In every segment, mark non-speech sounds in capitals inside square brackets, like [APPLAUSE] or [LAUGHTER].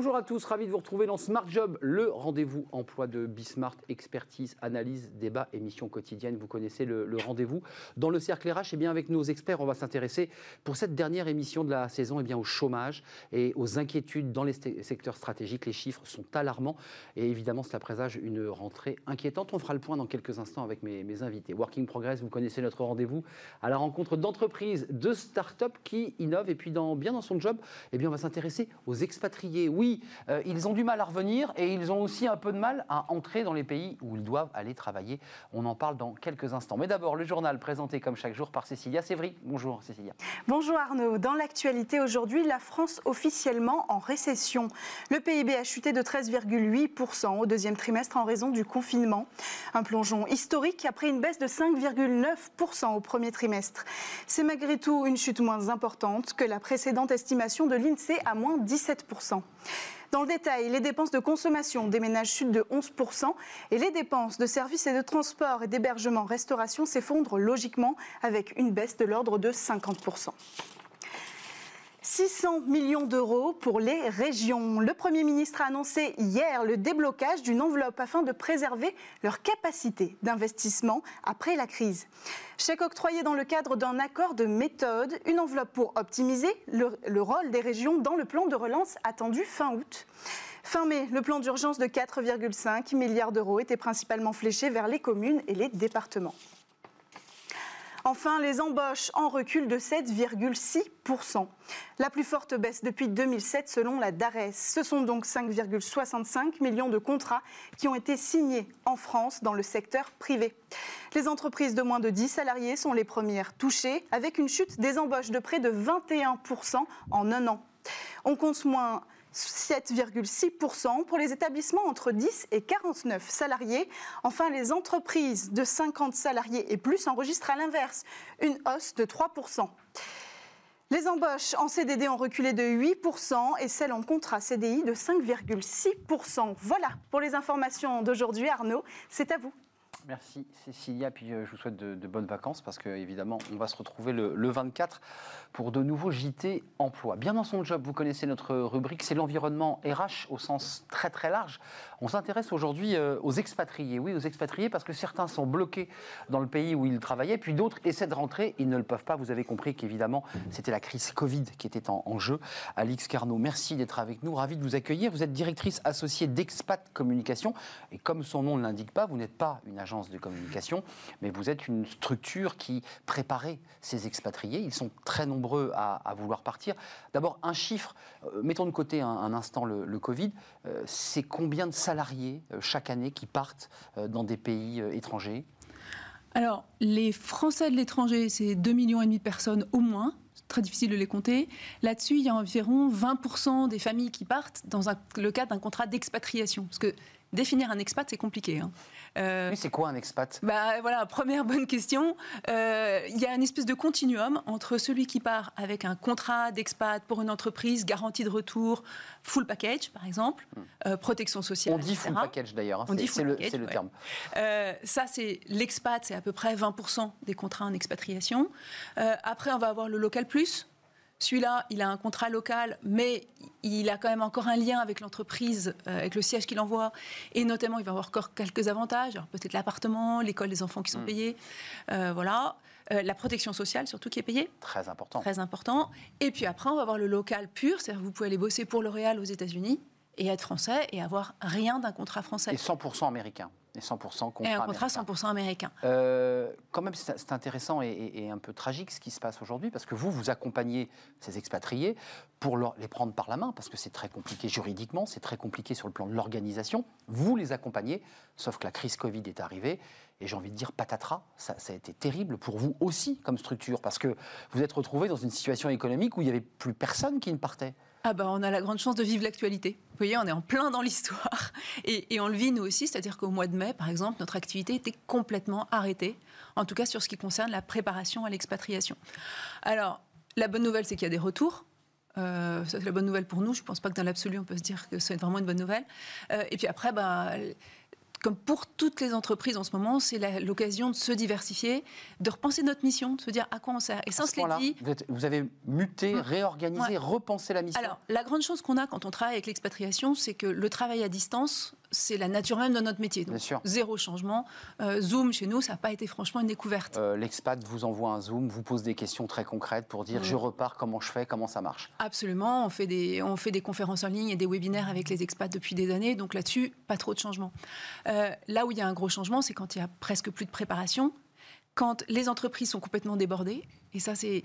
Bonjour à tous, ravi de vous retrouver dans Smart Job, le rendez-vous emploi de Bismart, expertise, analyse, débat, émission quotidienne. Vous connaissez le, rendez-vous. Dans le cercle RH, et eh bien avec nos experts, on va s'intéresser pour cette dernière émission de la saison et eh bien, au chômage et aux inquiétudes dans les secteurs stratégiques. Les chiffres sont alarmants et évidemment, cela présage une rentrée inquiétante. On fera le point dans quelques instants avec mes, invités. Working Progress, vous connaissez notre rendez-vous à la rencontre d'entreprises, de start-up qui innovent et puis bien dans son job, eh bien, on va s'intéresser aux expatriés oui, euh, ils ont du mal à revenir et ils ont aussi un peu de mal à entrer dans les pays où ils doivent aller travailler. On en parle dans quelques instants. Mais d'abord, le journal présenté comme chaque jour par Cécilia Sévry. Bonjour Cécilia. Bonjour Arnaud. Dans l'actualité aujourd'hui, la France officiellement en récession. Le PIB a chuté de 13,8% au deuxième trimestre en raison du confinement. Un plongeon historique après une baisse de 5,9% au premier trimestre. C'est malgré tout une chute moins importante que la précédente estimation de l'INSEE à moins 17%. Dans le détail, les dépenses de consommation des ménages chutent de 11% et les dépenses de services et de transport et d'hébergement restauration s'effondrent logiquement avec une baisse de l'ordre de 50%. 600 millions d'euros pour les régions. Le Premier ministre a annoncé hier le déblocage d'une enveloppe afin de préserver leur capacité d'investissement après la crise. Chèque octroyé dans le cadre d'un accord de méthode, une enveloppe pour optimiser le, le rôle des régions dans le plan de relance attendu fin août. Fin mai, le plan d'urgence de 4,5 milliards d'euros était principalement fléché vers les communes et les départements. Enfin, les embauches en recul de 7,6%. La plus forte baisse depuis 2007 selon la DARES. Ce sont donc 5,65 millions de contrats qui ont été signés en France dans le secteur privé. Les entreprises de moins de 10 salariés sont les premières touchées, avec une chute des embauches de près de 21% en un an. On compte moins 7,6% pour les établissements entre 10 et 49 salariés. Enfin, les entreprises de 50 salariés et plus enregistrent à l'inverse une hausse de 3%. Les embauches en CDD ont reculé de 8% et celles en contrat CDI de 5,6%. Voilà pour les informations d'aujourd'hui. Arnaud, c'est à vous. Merci Cécilia, puis euh, je vous souhaite de, bonnes vacances parce qu'évidemment on va se retrouver le, 24 pour de nouveaux JT emploi. Bien dans son job, vous connaissez notre rubrique, c'est l'environnement RH au sens très très large. On s'intéresse aujourd'hui euh, aux expatriés, oui aux expatriés parce que certains sont bloqués dans le pays où ils travaillaient, puis d'autres essaient de rentrer, ils ne le peuvent pas. Vous avez compris qu'évidemment c'était la crise Covid qui était en, en jeu. Alix Carnot, merci d'être avec nous, ravi de vous accueillir. Vous êtes directrice associée d'Expat Communication et comme son nom ne l'indique pas, vous n'êtes pas une agence de communication, mais vous êtes une structure qui préparait ces expatriés. Ils sont très nombreux à, vouloir partir. D'abord, un chiffre, euh, mettons de côté un, instant le, Covid, euh, c'est combien de salariés euh, chaque année qui partent dans des pays étrangers? Alors, les Français de l'étranger, c'est 2,5 millions de personnes au moins très difficile de les compter. Là-dessus, il y a environ 20% des familles qui partent dans le cadre d'un contrat d'expatriation. Parce que définir un expat, c'est compliqué. Hein. Euh, c'est quoi un expat? bah, Voilà, première bonne question. Euh, il y a une espèce de continuum entre celui qui part avec un contrat d'expat pour une entreprise, garantie de retour, full package par exemple, hmm. euh, protection sociale. On dit full package d'ailleurs, hein. c'est le, le, terme. ça, c'est l'expat, c'est à peu près 20% des contrats en expatriation. après, on va avoir le local plus celui-là, il a un contrat local, mais il a quand même encore un lien avec l'entreprise, euh, avec le siège qu'il envoie. Et notamment, il va avoir encore quelques avantages. peut-être l'appartement, l'école des enfants qui sont hmm. payés. Euh, voilà. Euh, la protection sociale, surtout, qui est payée. Très important. Très important. Et puis après, on va avoir le local pur. C'est-à-dire que vous pouvez aller bosser pour L'Oréal aux États-Unis et être français et avoir rien d'un contrat français. Et 100% américain. Et 100% contrat Et un contrat 100% américain. Euh, quand même, c'est intéressant et, un peu tragique ce qui se passe aujourd'hui, parce que vous, vous accompagnez ces expatriés pour les prendre par la main, parce que c'est très compliqué juridiquement, c'est très compliqué sur le plan de l'organisation. Vous les accompagnez, sauf que la crise Covid est arrivée, et j'ai envie de dire patatras, ça, ça, a été terrible pour vous aussi comme structure, parce que vous êtes retrouvé dans une situation économique où il n'y avait plus personne qui ne partait. Ah ben, on a la grande chance de vivre l'actualité. Vous voyez, on est en plein dans l'histoire. Et, on le vit nous aussi, c'est-à-dire qu'au mois de mai, par exemple, notre activité était complètement arrêtée, en tout cas sur ce qui concerne la préparation à l'expatriation. Alors, la bonne nouvelle, c'est qu'il y a des retours. Euh, c'est la bonne nouvelle pour nous. Je ne pense pas que dans l'absolu, on peut se dire que c'est vraiment une bonne nouvelle. Euh, et puis après, bah, comme pour toutes les entreprises en ce moment, c'est l'occasion de se diversifier, de repenser notre mission, de se dire à quoi on sert. Et on se l'est dit. Vous, avez muté, hum. réorganisé, repensé la mission. Alors, la grande chose qu'on a quand on travaille avec l'expatriation, c'est que le travail à distance, c'est la nature même de notre métier. Donc, zéro changement. Euh, Zoom, chez nous, ça n'a pas été franchement une découverte. Euh, l'expat vous envoie un Zoom, vous pose des questions très concrètes pour dire je repars, comment je fais, comment ça marche? Absolument. On fait, des, on fait des conférences en ligne et des webinaires avec les expats depuis des années. Donc là-dessus, pas trop de changement. Euh, là où il y a un gros changement, c'est quand il y a presque plus de préparation quand les entreprises sont complètement débordées, et ça c'est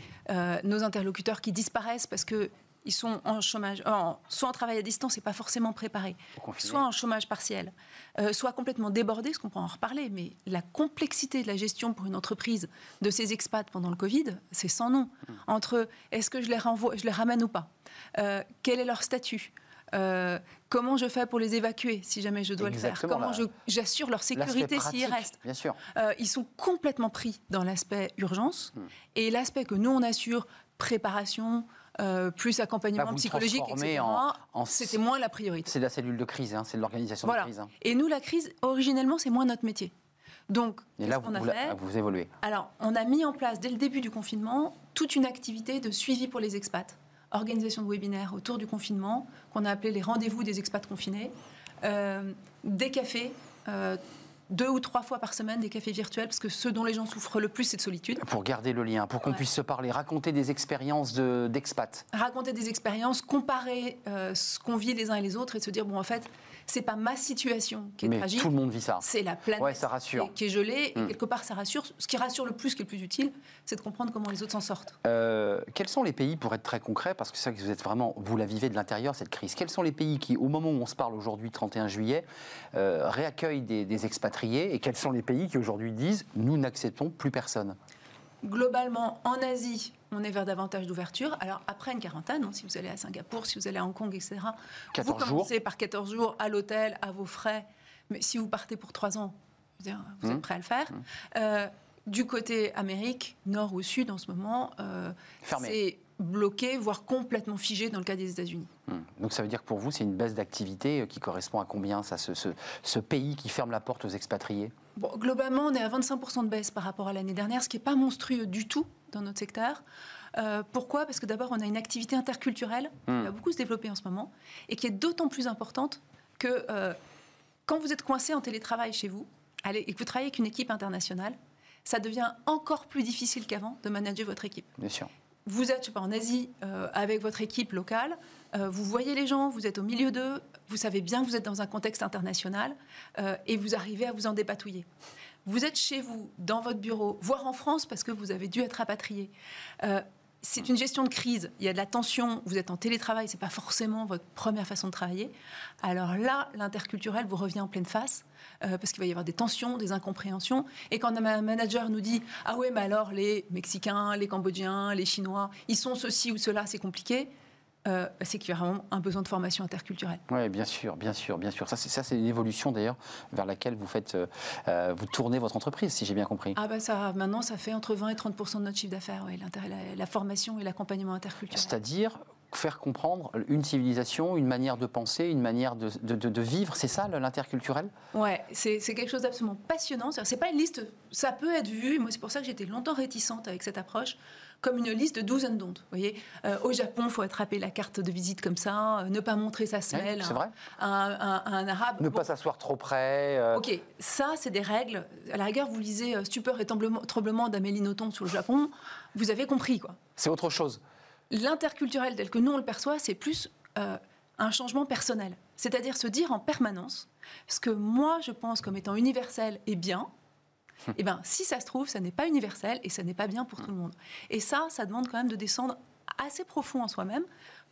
nos interlocuteurs qui disparaissent parce que ils sont en chômage, soit en travail à distance et pas forcément préparés, soit en chômage partiel, euh, soit complètement débordés, ce qu'on pourra en reparler, mais la complexité de la gestion pour une entreprise de ces expats pendant le Covid, c'est sans nom. Hmm. Entre est-ce que je les, renvoie, je les ramène ou pas? Euh, Quel est leur statut? Euh, comment je fais pour les évacuer si jamais je dois le faire? Comment j'assure leur sécurité s'ils restent? Bien sûr. ils sont complètement pris dans l'aspect urgence hmm. et l'aspect que nous on assure préparation, euh, plus accompagnement psychologique, etc. C'était moins la priorité. C'est la cellule de crise, hein, c'est de l'organisation de crise. Hein. Et nous, la crise, originellement, c'est moins notre métier. Donc, et là, vous, a fait vous évoluez. Alors, on a mis en place, dès le début du confinement, toute une activité de suivi pour les expats. Organisation de webinaires autour du confinement, qu'on a appelé les rendez-vous des expats confinés. Euh, des cafés, euh, deux ou trois fois par semaine des cafés virtuels, parce que ce dont les gens souffrent le plus, c'est de solitude. Pour garder le lien, pour qu'on puisse se parler, raconter des expériences d'expats. raconter des expériences, comparer euh, ce qu'on vit les uns et les autres et se dire, bon, en fait, c'est pas ma situation qui est Mais tragique. Tout le monde vit ça. C'est la planète ça rassure. Qui, est, gelée. Et hmm. quelque part, ça rassure. Ce qui rassure le plus, ce qui est le plus utile, c'est de comprendre comment les autres s'en sortent. Euh, quels sont les pays, pour être très concret, parce que c'est vrai que vous êtes vraiment, vous la vivez de l'intérieur, cette crise, quels sont les pays qui, au moment où on se parle aujourd'hui, 31 juillet, euh, réaccueillent des, des expatriés et quels sont les pays qui aujourd'hui disent nous n'acceptons plus personne? Globalement, en Asie, on est vers davantage d'ouverture. Alors après une quarantaine, hein, si vous allez à Singapour, si vous allez à Hong Kong, etc., vous commencez par 14 jours à l'hôtel, à vos frais. Mais si vous partez pour 3 ans, vous êtes mmh. prêt à le faire. Mmh. Euh, du côté Amérique, nord ou sud, en ce moment, euh, c'est bloqué, voire complètement figé dans le cas des États-Unis. Mmh. Donc ça veut dire que pour vous, c'est une baisse d'activité euh, qui correspond à combien ça, ce, ce, pays qui ferme la porte aux expatriés? Bon, Globalement, on est à 25% de baisse par rapport à l'année dernière, ce qui n'est pas monstrueux du tout dans notre secteur. Euh, pourquoi? Parce que d'abord, on a une activité interculturelle qui hmm. va beaucoup se développer en ce moment et qui est d'autant plus importante que euh, quand vous êtes coincé en télétravail chez vous allez, et que vous travaillez avec une équipe internationale, ça devient encore plus difficile qu'avant de manager votre équipe. Bien sûr. Vous êtes, je sais pas, en Asie euh, avec votre équipe locale, vous voyez les gens, vous êtes au milieu d'eux, vous savez bien que vous êtes dans un contexte international et vous arrivez à vous en dépatouiller vous êtes chez vous, dans votre bureau, voire en France parce que vous avez dû être rapatrié. Euh, c'est une gestion de crise. Il y a de la tension. Vous êtes en télétravail. C'est pas forcément votre première façon de travailler. Alors là, l'interculturel vous revient en pleine face euh, parce qu'il va y avoir des tensions, des incompréhensions. Et quand un manager nous dit ah ouais, mais alors les Mexicains, les Cambodgiens, les Chinois, ils sont ceci ou cela, c'est compliqué. Euh, c'est qu'il y a vraiment un besoin de formation interculturelle. Oui, bien sûr, bien sûr, bien sûr. Ça, c'est, une évolution d'ailleurs vers laquelle vous faites, euh, euh, vous tournez votre entreprise, si j'ai bien compris. Ah bah ça, maintenant, ça fait entre 20 et 30 de notre chiffre d'affaires, oui, la, la, formation et l'accompagnement interculturel. C'est-à-dire faire comprendre une civilisation, une manière de penser, une manière de, de, vivre. C'est ça l'interculturel? Ouais, c'est quelque chose d'absolument passionnant. C'est pas une liste, ça peut être vu, moi c'est pour ça que j'étais longtemps réticente avec cette approche comme une liste de douze and Vous voyez, euh, au Japon, faut attraper la carte de visite comme ça, euh, ne pas montrer sa semelle à, un, arabe. Ne pas s'asseoir trop près. Euh. Ok, ça, c'est des règles. À la rigueur, vous lisez Stupeur et tremblement d'Amélie Nothomb sur le Japon, vous avez compris quoi. C'est autre chose. L'interculturel tel que nous on le perçoit, c'est plus un changement personnel. C'est-à-dire se dire en permanence ce que moi je pense comme étant universel et bien, eh bien, si ça se trouve, ça n'est pas universel et ça n'est pas bien pour tout le monde. Et ça, ça demande quand même de descendre assez profond en soi-même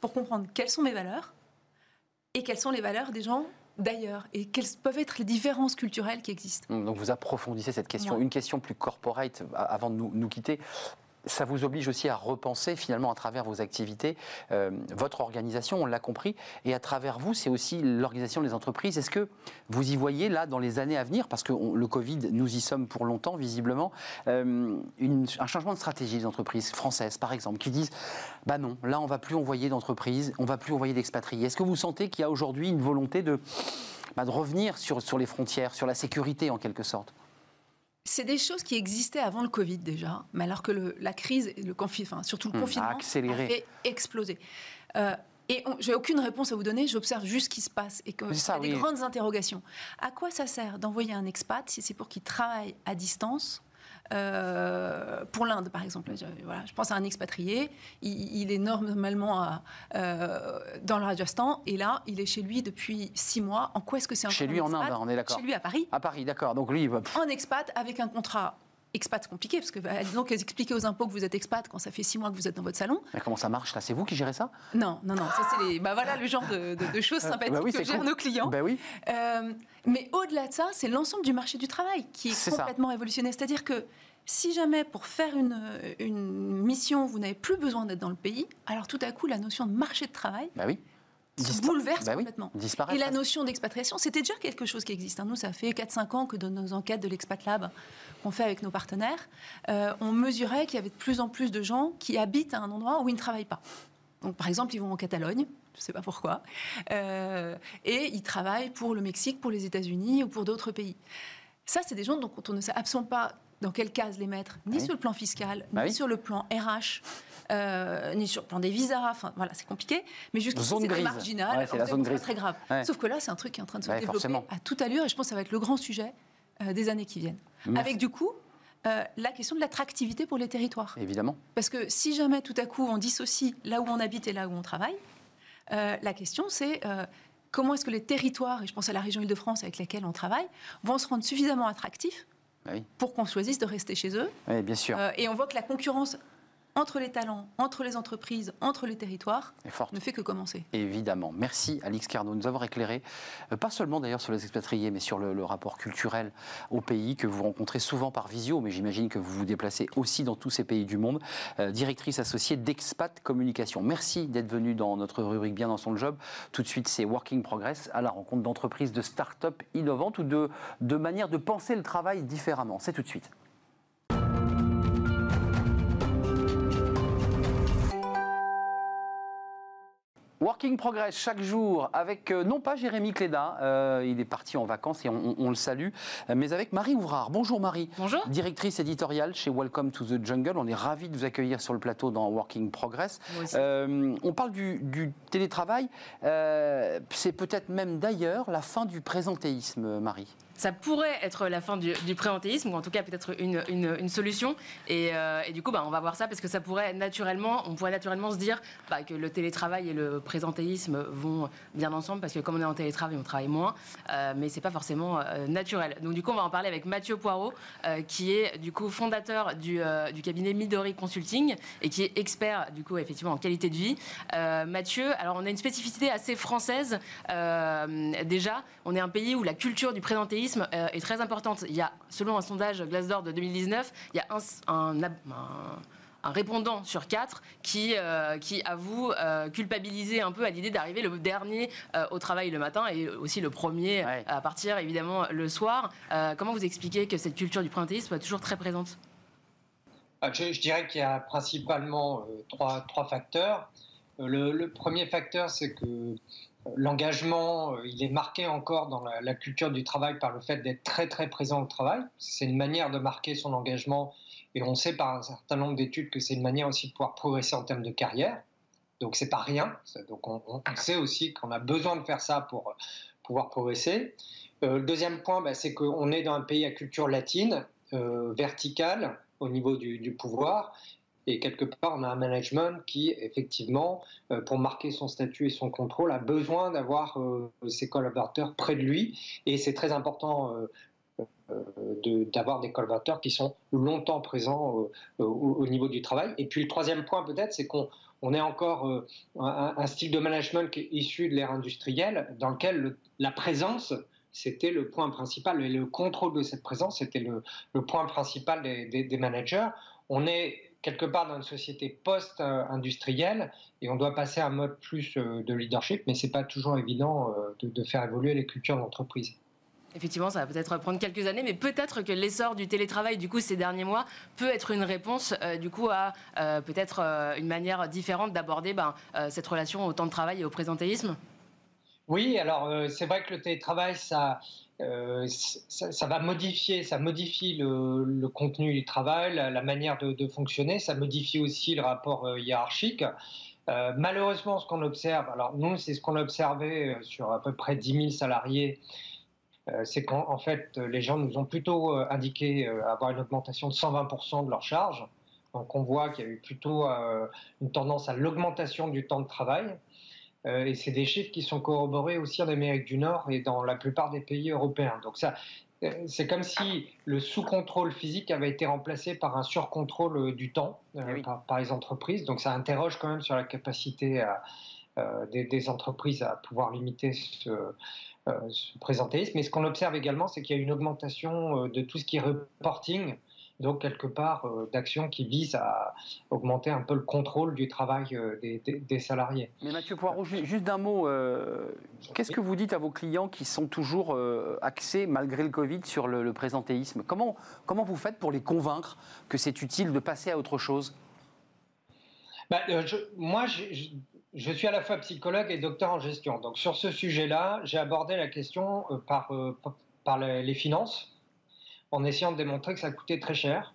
pour comprendre quelles sont mes valeurs et quelles sont les valeurs des gens d'ailleurs et quelles peuvent être les différences culturelles qui existent. Donc vous approfondissez cette question. Une question plus corporate avant de nous, nous quitter ça vous oblige aussi à repenser finalement à travers vos activités, euh, votre organisation, on l'a compris, et à travers vous, c'est aussi l'organisation des entreprises. Est-ce que vous y voyez là dans les années à venir, parce que le Covid, nous y sommes pour longtemps visiblement, euh, un changement de stratégie des entreprises françaises par exemple, qui disent, bah non, là on va plus envoyer d'entreprises, on va plus envoyer d'expatriés. Est-ce que vous sentez qu'il y a aujourd'hui une volonté de, bah, revenir sur les frontières, sur la sécurité en quelque sorte? C'est des choses qui existaient avant le Covid déjà, mais alors que la crise, le enfin, surtout le hmm, confinement, a, accéléré. a fait exploser. Euh, et j'ai aucune réponse à vous donner, j'observe juste ce qui se passe et qu'il y a des grandes interrogations. À quoi ça sert d'envoyer un expat si c'est pour qu'il travaille à distance euh, pour l'Inde, par exemple, je, voilà, je pense à un expatrié, il, est normalement euh, dans le Rajasthan, et là, il est chez lui depuis six mois. En quoi est-ce que c'est un Chez lui en Inde, on est d'accord. Chez lui à Paris. À Paris, d'accord. Donc lui, il va... En expat, avec un contrat expat, c'est compliqué, parce que bah, donc expliquer aux impôts que vous êtes expat quand ça fait six mois que vous êtes dans votre salon. Mais comment ça marche là? C'est vous qui gérez ça? Non, non, non. Ça, c'est les, bah, voilà le genre de, choses euh, sympathiques bah que gèrent nos clients. Bah oui. mais au-delà de ça, c'est l'ensemble du marché du travail qui est, complètement révolutionné. C'est-à-dire que si jamais pour faire une, mission, vous n'avez plus besoin d'être dans le pays, alors tout à coup, la notion de marché de travail bah oui. Se bouleverse bah complètement. Et la notion d'expatriation, c'était déjà quelque chose qui existe. Hein. Nous, ça fait 4-5 ans que dans nos enquêtes de l'Expat Lab qu'on fait avec nos partenaires, euh, on mesurait qu'il y avait de plus en plus de gens qui habitent à un endroit où ils ne travaillent pas. Donc, par exemple, ils vont en Catalogne, je ne sais pas pourquoi, euh, et ils travaillent pour le Mexique, pour les États-Unis ou pour d'autres pays. Ça, c'est des gens dont on ne sait absolument pas dans quelle case les mettre, ni sur le plan fiscal, bah ni sur le plan RH, euh, ni sur le plan des visas. Enfin, voilà, c'est compliqué. Mais jusqu'ici, c'est marginal. c'est la zone grise. très grave. Sauf que là, c'est un truc qui est en train de se développer à toute allure. Et je pense que ça va être le grand sujet euh, des années qui viennent. Avec du coup, euh, la question de l'attractivité pour les territoires. Évidemment. Parce que si jamais tout à coup on dissocie là où on habite et là où on travaille, la question c'est comment est-ce que les territoires, et je pense à la région Île-de-France avec laquelle on travaille, vont se rendre suffisamment attractifs bah pour qu'on choisisse de rester chez eux. Oui, bien sûr. Euh, et on voit que la concurrence entre les talents, entre les entreprises, entre les territoires, ne fait que commencer. Évidemment. Merci Alix Carnot de nous avoir éclairé, euh, pas seulement d'ailleurs sur les expatriés, mais sur le, rapport culturel au pays que vous rencontrez souvent par visio, mais j'imagine que vous vous déplacez aussi dans tous ces pays du monde. Euh, directrice associée d'Expat Communication. Merci d'être venue dans notre rubrique Bien dans son job. Tout de suite, c'est Working Progress à la rencontre d'entreprises, de start-up innovantes ou de, de manière de penser le travail différemment. C'est tout de suite. Working Progress chaque jour avec, euh, non pas Jérémy Cléda, euh, il est parti en vacances et on, le salue, euh, mais avec Marie Ouvrard. Bonjour Marie. Bonjour. Directrice éditoriale chez Welcome to the Jungle. On est ravis de vous accueillir sur le plateau dans Working Progress. on parle du, du télétravail. C'est peut-être même d'ailleurs la fin du présentéisme, Marie ça pourrait être la fin du, du présentéisme, ou en tout cas peut-être une, solution. Euh, et, du coup, bah, on va voir ça parce que ça pourrait naturellement, on pourrait naturellement se dire bah, que le télétravail et le présentéisme vont bien ensemble parce que comme on est en télétravail, on travaille moins, euh, mais c'est pas forcément euh, naturel. Donc du coup, on va en parler avec Mathieu Poirot, qui est du coup fondateur du, du, cabinet Midori Consulting et qui est expert du coup effectivement en qualité de vie. Mathieu, alors on a une spécificité assez française déjà. On est un pays où la culture du présentéisme euh, est très importante. Il y a, selon un sondage Glassdoor de 2019, il y a un, un, répondant sur quatre qui, euh, qui avoue euh, culpabiliser un peu à l'idée d'arriver le dernier au travail le matin et aussi le premier à partir évidemment le soir. comment vous expliquez que cette culture du présentéisme soit toujours très présente? Ah, je, dirais qu'il y a principalement trois, trois facteurs. Le, le, premier facteur, c'est que L'engagement, euh, il est marqué encore dans la, culture du travail par le fait d'être très très présent au travail. C'est une manière de marquer son engagement et on sait par un certain nombre d'études que c'est une manière aussi de pouvoir progresser en termes de carrière. Donc c'est pas rien. Donc on, sait aussi qu'on a besoin de faire ça pour euh, pouvoir progresser. Euh, le deuxième point, bah, c'est qu'on est dans un pays à culture latine, verticale au niveau du, du pouvoir, et quelque part, on a un management qui, effectivement, euh, pour marquer son statut et son contrôle, a besoin d'avoir euh, ses collaborateurs près de lui. Et c'est très important euh, d'avoir des collaborateurs qui sont longtemps présents au, niveau du travail. Et puis le troisième point, peut-être, c'est qu'on on est encore un, style de management qui est issu de l'ère industrielle, dans lequel la présence c'était le point principal, et le contrôle de cette présence, c'était le, point principal des, des, managers. On est quelque part dans une société post-industrielle et on doit passer à un mode plus de leadership, mais ce n'est pas toujours évident de, faire évoluer les cultures d'entreprise. Effectivement, ça va peut-être prendre quelques années, mais peut-être que l'essor du télétravail, du coup, ces derniers mois, peut être une réponse, du coup, à peut-être une manière différente d'aborder ben, cette relation au temps de travail et au présentéisme? Oui, alors c'est vrai que le télétravail, ça, euh, ça, va modifier, ça modifie le, contenu du travail, la, manière de, fonctionner, ça modifie aussi le rapport euh, hiérarchique. Euh, malheureusement, ce qu'on observe, alors nous, c'est ce qu'on a observé sur à peu près 10 000 salariés, c'est qu'en fait, les gens nous ont plutôt indiqué avoir une augmentation de 120% de leur charge. Donc on voit qu'il y a eu plutôt une tendance à l'augmentation du temps de travail. Euh, et c'est des chiffres qui sont corroborés aussi en Amérique du Nord et dans la plupart des pays européens. Donc ça, euh, c'est comme si le sous-contrôle physique avait été remplacé par un sur-contrôle euh, du temps eh par, les entreprises. Donc ça interroge quand même sur la capacité des, entreprises à pouvoir limiter ce, ce présentéisme. Mais ce qu'on observe également, c'est qu'il y a une augmentation de tout ce qui est reporting donc quelque part euh, d'actions qui visent à augmenter un peu le contrôle du travail euh, des, salariés. Mais Mathieu Poirot, juste d'un mot, euh, qu'est-ce que vous dites à vos clients qui sont toujours axés, malgré le Covid, sur le, présentéisme? Comment, comment vous faites pour les convaincre que c'est utile de passer à autre chose? Bah, Moi, je, je, suis à la fois psychologue et docteur en gestion. Donc sur ce sujet-là, j'ai abordé la question par, par les finances en essayant de démontrer que ça coûtait très cher.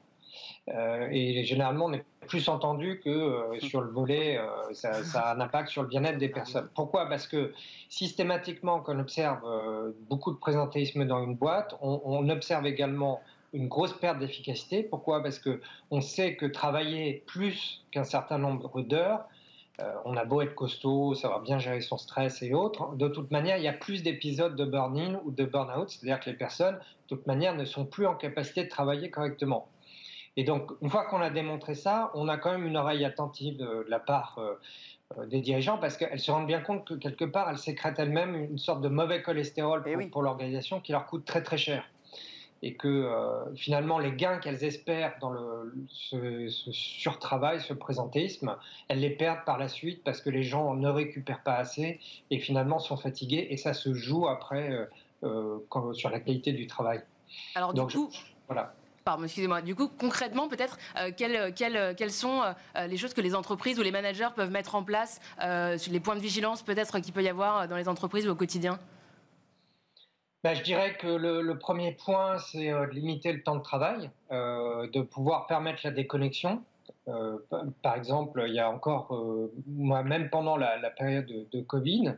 Euh, et généralement, on est plus entendu que euh, sur le volet, euh, ça, a un impact sur le bien-être des personnes. Pourquoi? Parce que systématiquement, quand on observe beaucoup de présentéisme dans une boîte, on, observe également une grosse perte d'efficacité. Pourquoi? Parce que on sait que travailler plus qu'un certain nombre d'heures, on a beau être costaud, savoir bien gérer son stress et autres, de toute manière, il y a plus d'épisodes de burn-in ou de burn-out, c'est-à-dire que les personnes de toute manière, ne sont plus en capacité de travailler correctement. Et donc, une fois qu'on a démontré ça, on a quand même une oreille attentive de, la part euh, euh, des dirigeants parce qu'elles se rendent bien compte que quelque part, elles sécrètent elles-mêmes une sorte de mauvais cholestérol eh pour, l'organisation qui leur coûte très très cher. Et que euh, finalement, les gains qu'elles espèrent dans le, ce, ce, surtravail, ce présentéisme, elles les perdent par la suite parce que les gens ne récupèrent pas assez et finalement sont fatigués. Et ça se joue après euh, sur la qualité du travail. Alors du coup, voilà. Pardon, excusez-moi. Du coup, concrètement, peut-être, euh, quelles, quelles, sont euh, les choses que les entreprises ou les managers peuvent mettre en place, sur les points de vigilance peut-être qu'il peut y avoir dans les entreprises au quotidien? Ben, je dirais que le, premier point, c'est de limiter le temps de travail, de pouvoir permettre la déconnexion. par exemple, il y a encore, moi, même pendant la, période de, de Covid,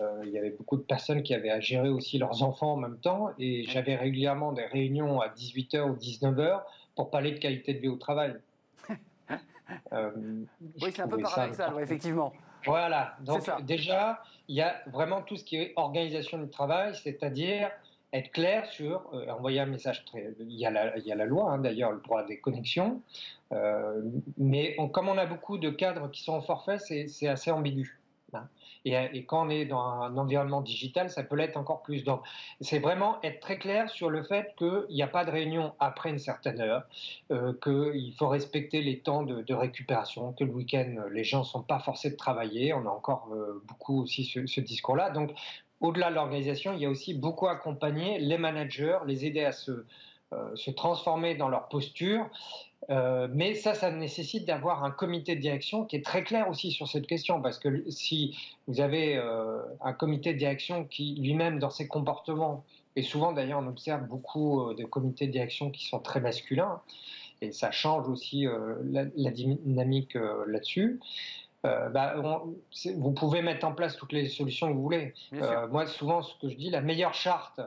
euh, il y avait beaucoup de personnes qui avaient à gérer aussi leurs enfants en même temps et j'avais régulièrement des réunions à 18h ou 19h pour parler de qualité de vie au travail. [LAUGHS] Euh, oui, c'est un peu paradoxal, effectivement. Voilà, donc déjà, il y a vraiment tout ce qui est organisation du travail, c'est-à-dire être clair sur, euh, envoyer un message très... Il y a la, il y a la loi, hein, d'ailleurs, le droit des connexions, mais comme on a beaucoup de cadres qui sont en forfait, c'est assez ambigu. Hein. Et, quand on est dans un environnement digital, ça peut l'être encore plus. Donc, c'est vraiment être très clair sur le fait qu'il n'y a pas de réunion après une certaine heure, euh, qu'il faut respecter les temps de, récupération, que le week-end, les gens ne sont pas forcés de travailler. On a encore euh, beaucoup aussi ce, discours-là. Donc, au-delà de l'organisation, il y a aussi beaucoup accompagner les managers, les aider à se, euh, se transformer dans leur posture euh, mais ça, ça nécessite d'avoir un comité de direction qui est très clair aussi sur cette question, parce que si vous avez euh, un comité de direction qui lui-même, dans ses comportements, et souvent d'ailleurs on observe beaucoup euh, de comités de direction qui sont très masculins, et ça change aussi la, dynamique là-dessus, bah, vous pouvez mettre en place toutes les solutions que vous voulez. moi, souvent, ce que je dis, la meilleure charte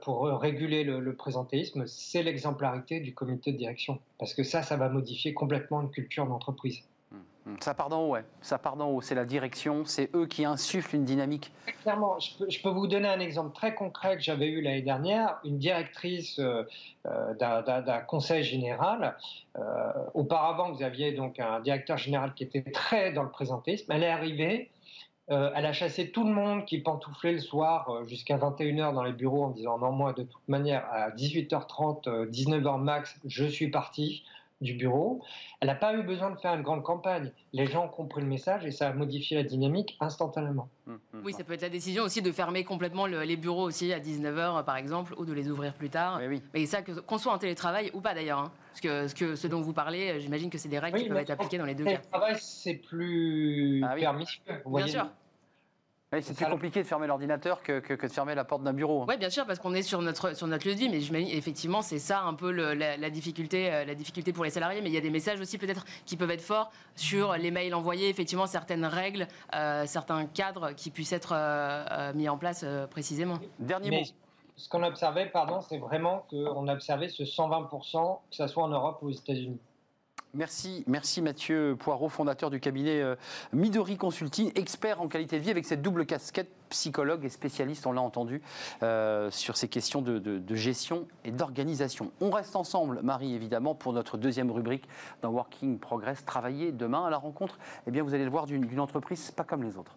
pour réguler le, présentéisme, c'est l'exemplarité du comité de direction. Parce que ça, ça va modifier complètement une culture d'entreprise. Mmh, mmh. Ça part d'en haut, ouais. Ça part d'en haut. C'est la direction, c'est eux qui insufflent une dynamique. Clairement, je peux, vous donner un exemple très concret que j'avais eu l'année dernière. Une directrice euh, euh, d'un conseil général. auparavant, vous aviez donc un directeur général qui était très dans le présentéisme. Elle est arrivée, euh, elle a chassé tout le monde qui pantouflait le soir euh, jusqu'à 21h dans les bureaux en disant non, moi, de toute manière, à 18h30, 19h euh, max, je suis parti. Du bureau. Elle n'a pas eu besoin de faire une grande campagne. Les gens ont compris le message et ça a modifié la dynamique instantanément. Mmh, mmh. Oui, ça peut être la décision aussi de fermer complètement les bureaux aussi à 19h par exemple, ou de les ouvrir plus tard. Mais, oui. Mais ça, qu'on soit en télétravail ou pas d'ailleurs. Hein. Parce que ce, que ce dont vous parlez, j'imagine que c'est des règles qui peuvent être appliquées dans les deux cas. Le télétravail, c'est plus ah permissif. Bien sûr c'est plus compliqué de fermer l'ordinateur que, que, de fermer la porte d'un bureau. Oui, bien sûr, parce qu'on est sur notre, sur notre lieu de vie, mais j'imagine effectivement, c'est ça un peu la, difficulté, euh, la difficulté pour les salariés. Mais il y a des messages aussi peut-être qui peuvent être forts sur les mails envoyés, effectivement, certaines règles, euh, certains cadres qui puissent être euh, mis en place précisément. Dernier mot. Ce qu'on a observé, pardon, c'est vraiment qu'on a observé ce 120%, que ce soit en Europe ou aux États-Unis. Merci, merci Mathieu Poirot, fondateur du cabinet euh, Midori Consulting, expert en qualité de vie avec cette double casquette, psychologue et spécialiste, on l'a entendu, euh, sur ces questions de, gestion et d'organisation. On reste ensemble, Marie, évidemment, pour notre deuxième rubrique dans Working Progress, travailler demain à la rencontre. Eh bien, vous allez le voir d'une entreprise pas comme les autres.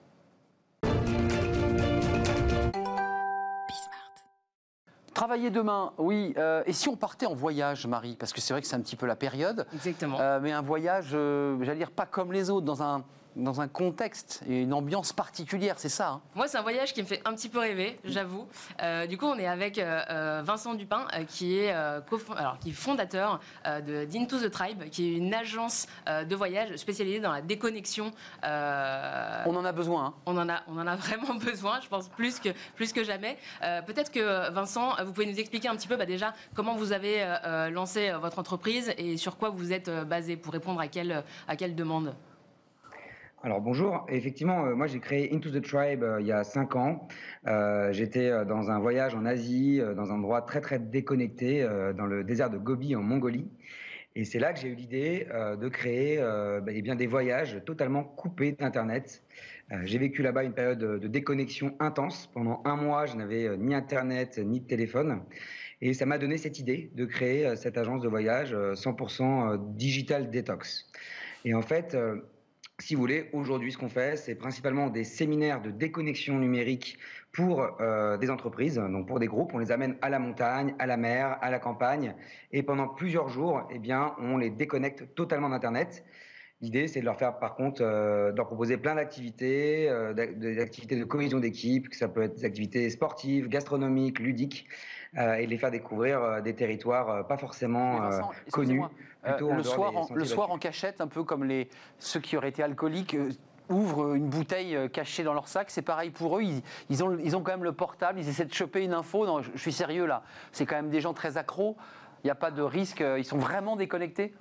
Travailler demain, oui. Euh, et si on partait en voyage, Marie Parce que c'est vrai que c'est un petit peu la période. Exactement. Euh, mais un voyage, euh, j'allais dire, pas comme les autres, dans un, dans un contexte et une ambiance particulière, c'est ça hein Moi, c'est un voyage qui me fait un petit peu rêver, j'avoue. Euh, du coup, on est avec euh, euh, Vincent Dupin, qui, est, alors, qui est fondateur de d'Into the Tribe, qui est une agence de voyage spécialisée dans la déconnexion. on en a besoin. Hein. On, en a, on en a [LAUGHS] vraiment besoin, je pense, plus que, plus que jamais. Peut-être que, Vincent, vous pouvez nous expliquer un petit peu bah, déjà comment vous avez lancé votre entreprise et sur quoi vous êtes basé pour répondre à quelle, à quelle demande? Alors bonjour, effectivement, euh, moi j'ai créé Into the Tribe euh, il y a cinq ans. Euh, j'étais dans un voyage en Asie, dans un endroit très très déconnecté, dans le désert de Gobi en Mongolie. Et c'est là que j'ai eu l'idée de créer bah, eh bien, des voyages totalement coupés d'Internet. j'ai vécu là-bas une période de déconnexion intense. Pendant un mois, je n'avais ni Internet ni de téléphone. Et ça m'a donné cette idée de créer cette agence de voyage 100% digital detox. Et en fait, si vous voulez, aujourd'hui, ce qu'on fait, c'est principalement des séminaires de déconnexion numérique pour euh, des entreprises, donc pour des groupes. On les amène à la montagne, à la mer, à la campagne, et pendant plusieurs jours, eh bien, on les déconnecte totalement d'Internet. L'idée, c'est de leur faire, par contre, euh, leur proposer plein d'activités, euh, des activités de cohésion d'équipe, que ça peut être des activités sportives, gastronomiques, ludiques, et de les faire découvrir euh, des territoires euh, pas forcément connus. le, soir, en, le soir en cachette, un peu comme les, ceux qui auraient été alcooliques ouvrent une bouteille cachée dans leur sac. C'est pareil pour eux. Ils, ont, ils ont quand même le portable. Ils essaient de choper une info. Non, je, je suis sérieux là. C'est quand même des gens très accros. Il n'y a pas de risque. Ils sont vraiment déconnectés.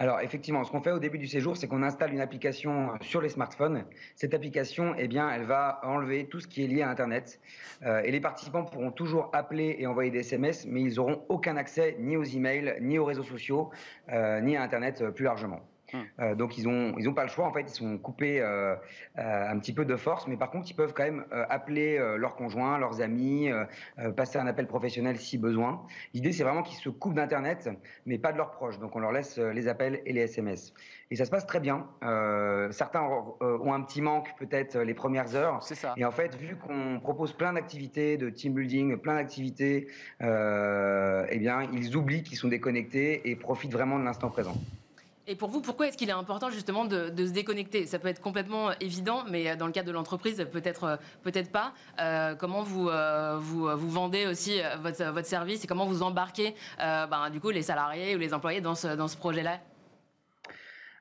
Alors effectivement, ce qu'on fait au début du séjour, c'est qu'on installe une application sur les smartphones. Cette application, eh bien, elle va enlever tout ce qui est lié à Internet. Euh, et les participants pourront toujours appeler et envoyer des SMS, mais ils n'auront aucun accès ni aux emails, ni aux réseaux sociaux, euh, ni à Internet euh, plus largement. Hum. Euh, donc ils ont ils ont pas le choix en fait. Ils sont coupés euh, euh, un petit peu de force. Mais par contre ils peuvent quand même appeler leurs conjoints leurs amis passer un appel professionnel si besoin. L'idée c'est vraiment qu'ils se coupent d'internet mais pas de leurs proches. Donc on leur laisse les appels et les SMS et ça se passe très bien. Certains ont un petit manque peut-être les premières heures. Ça. et en fait vu qu'on propose plein d'activités de team building plein d'activités eh bien ils oublient qu'ils sont déconnectés et profitent vraiment de l'instant présent et pour vous, pourquoi est-ce qu'il est important justement de, se déconnecter? Ça peut être complètement évident, mais dans le cadre de l'entreprise, peut-être euh, peut-être pas. Euh, comment vous, euh, vous, vous vendez aussi votre, votre, service et comment vous embarquez ben, du coup les salariés ou les employés dans ce, dans ce projet-là?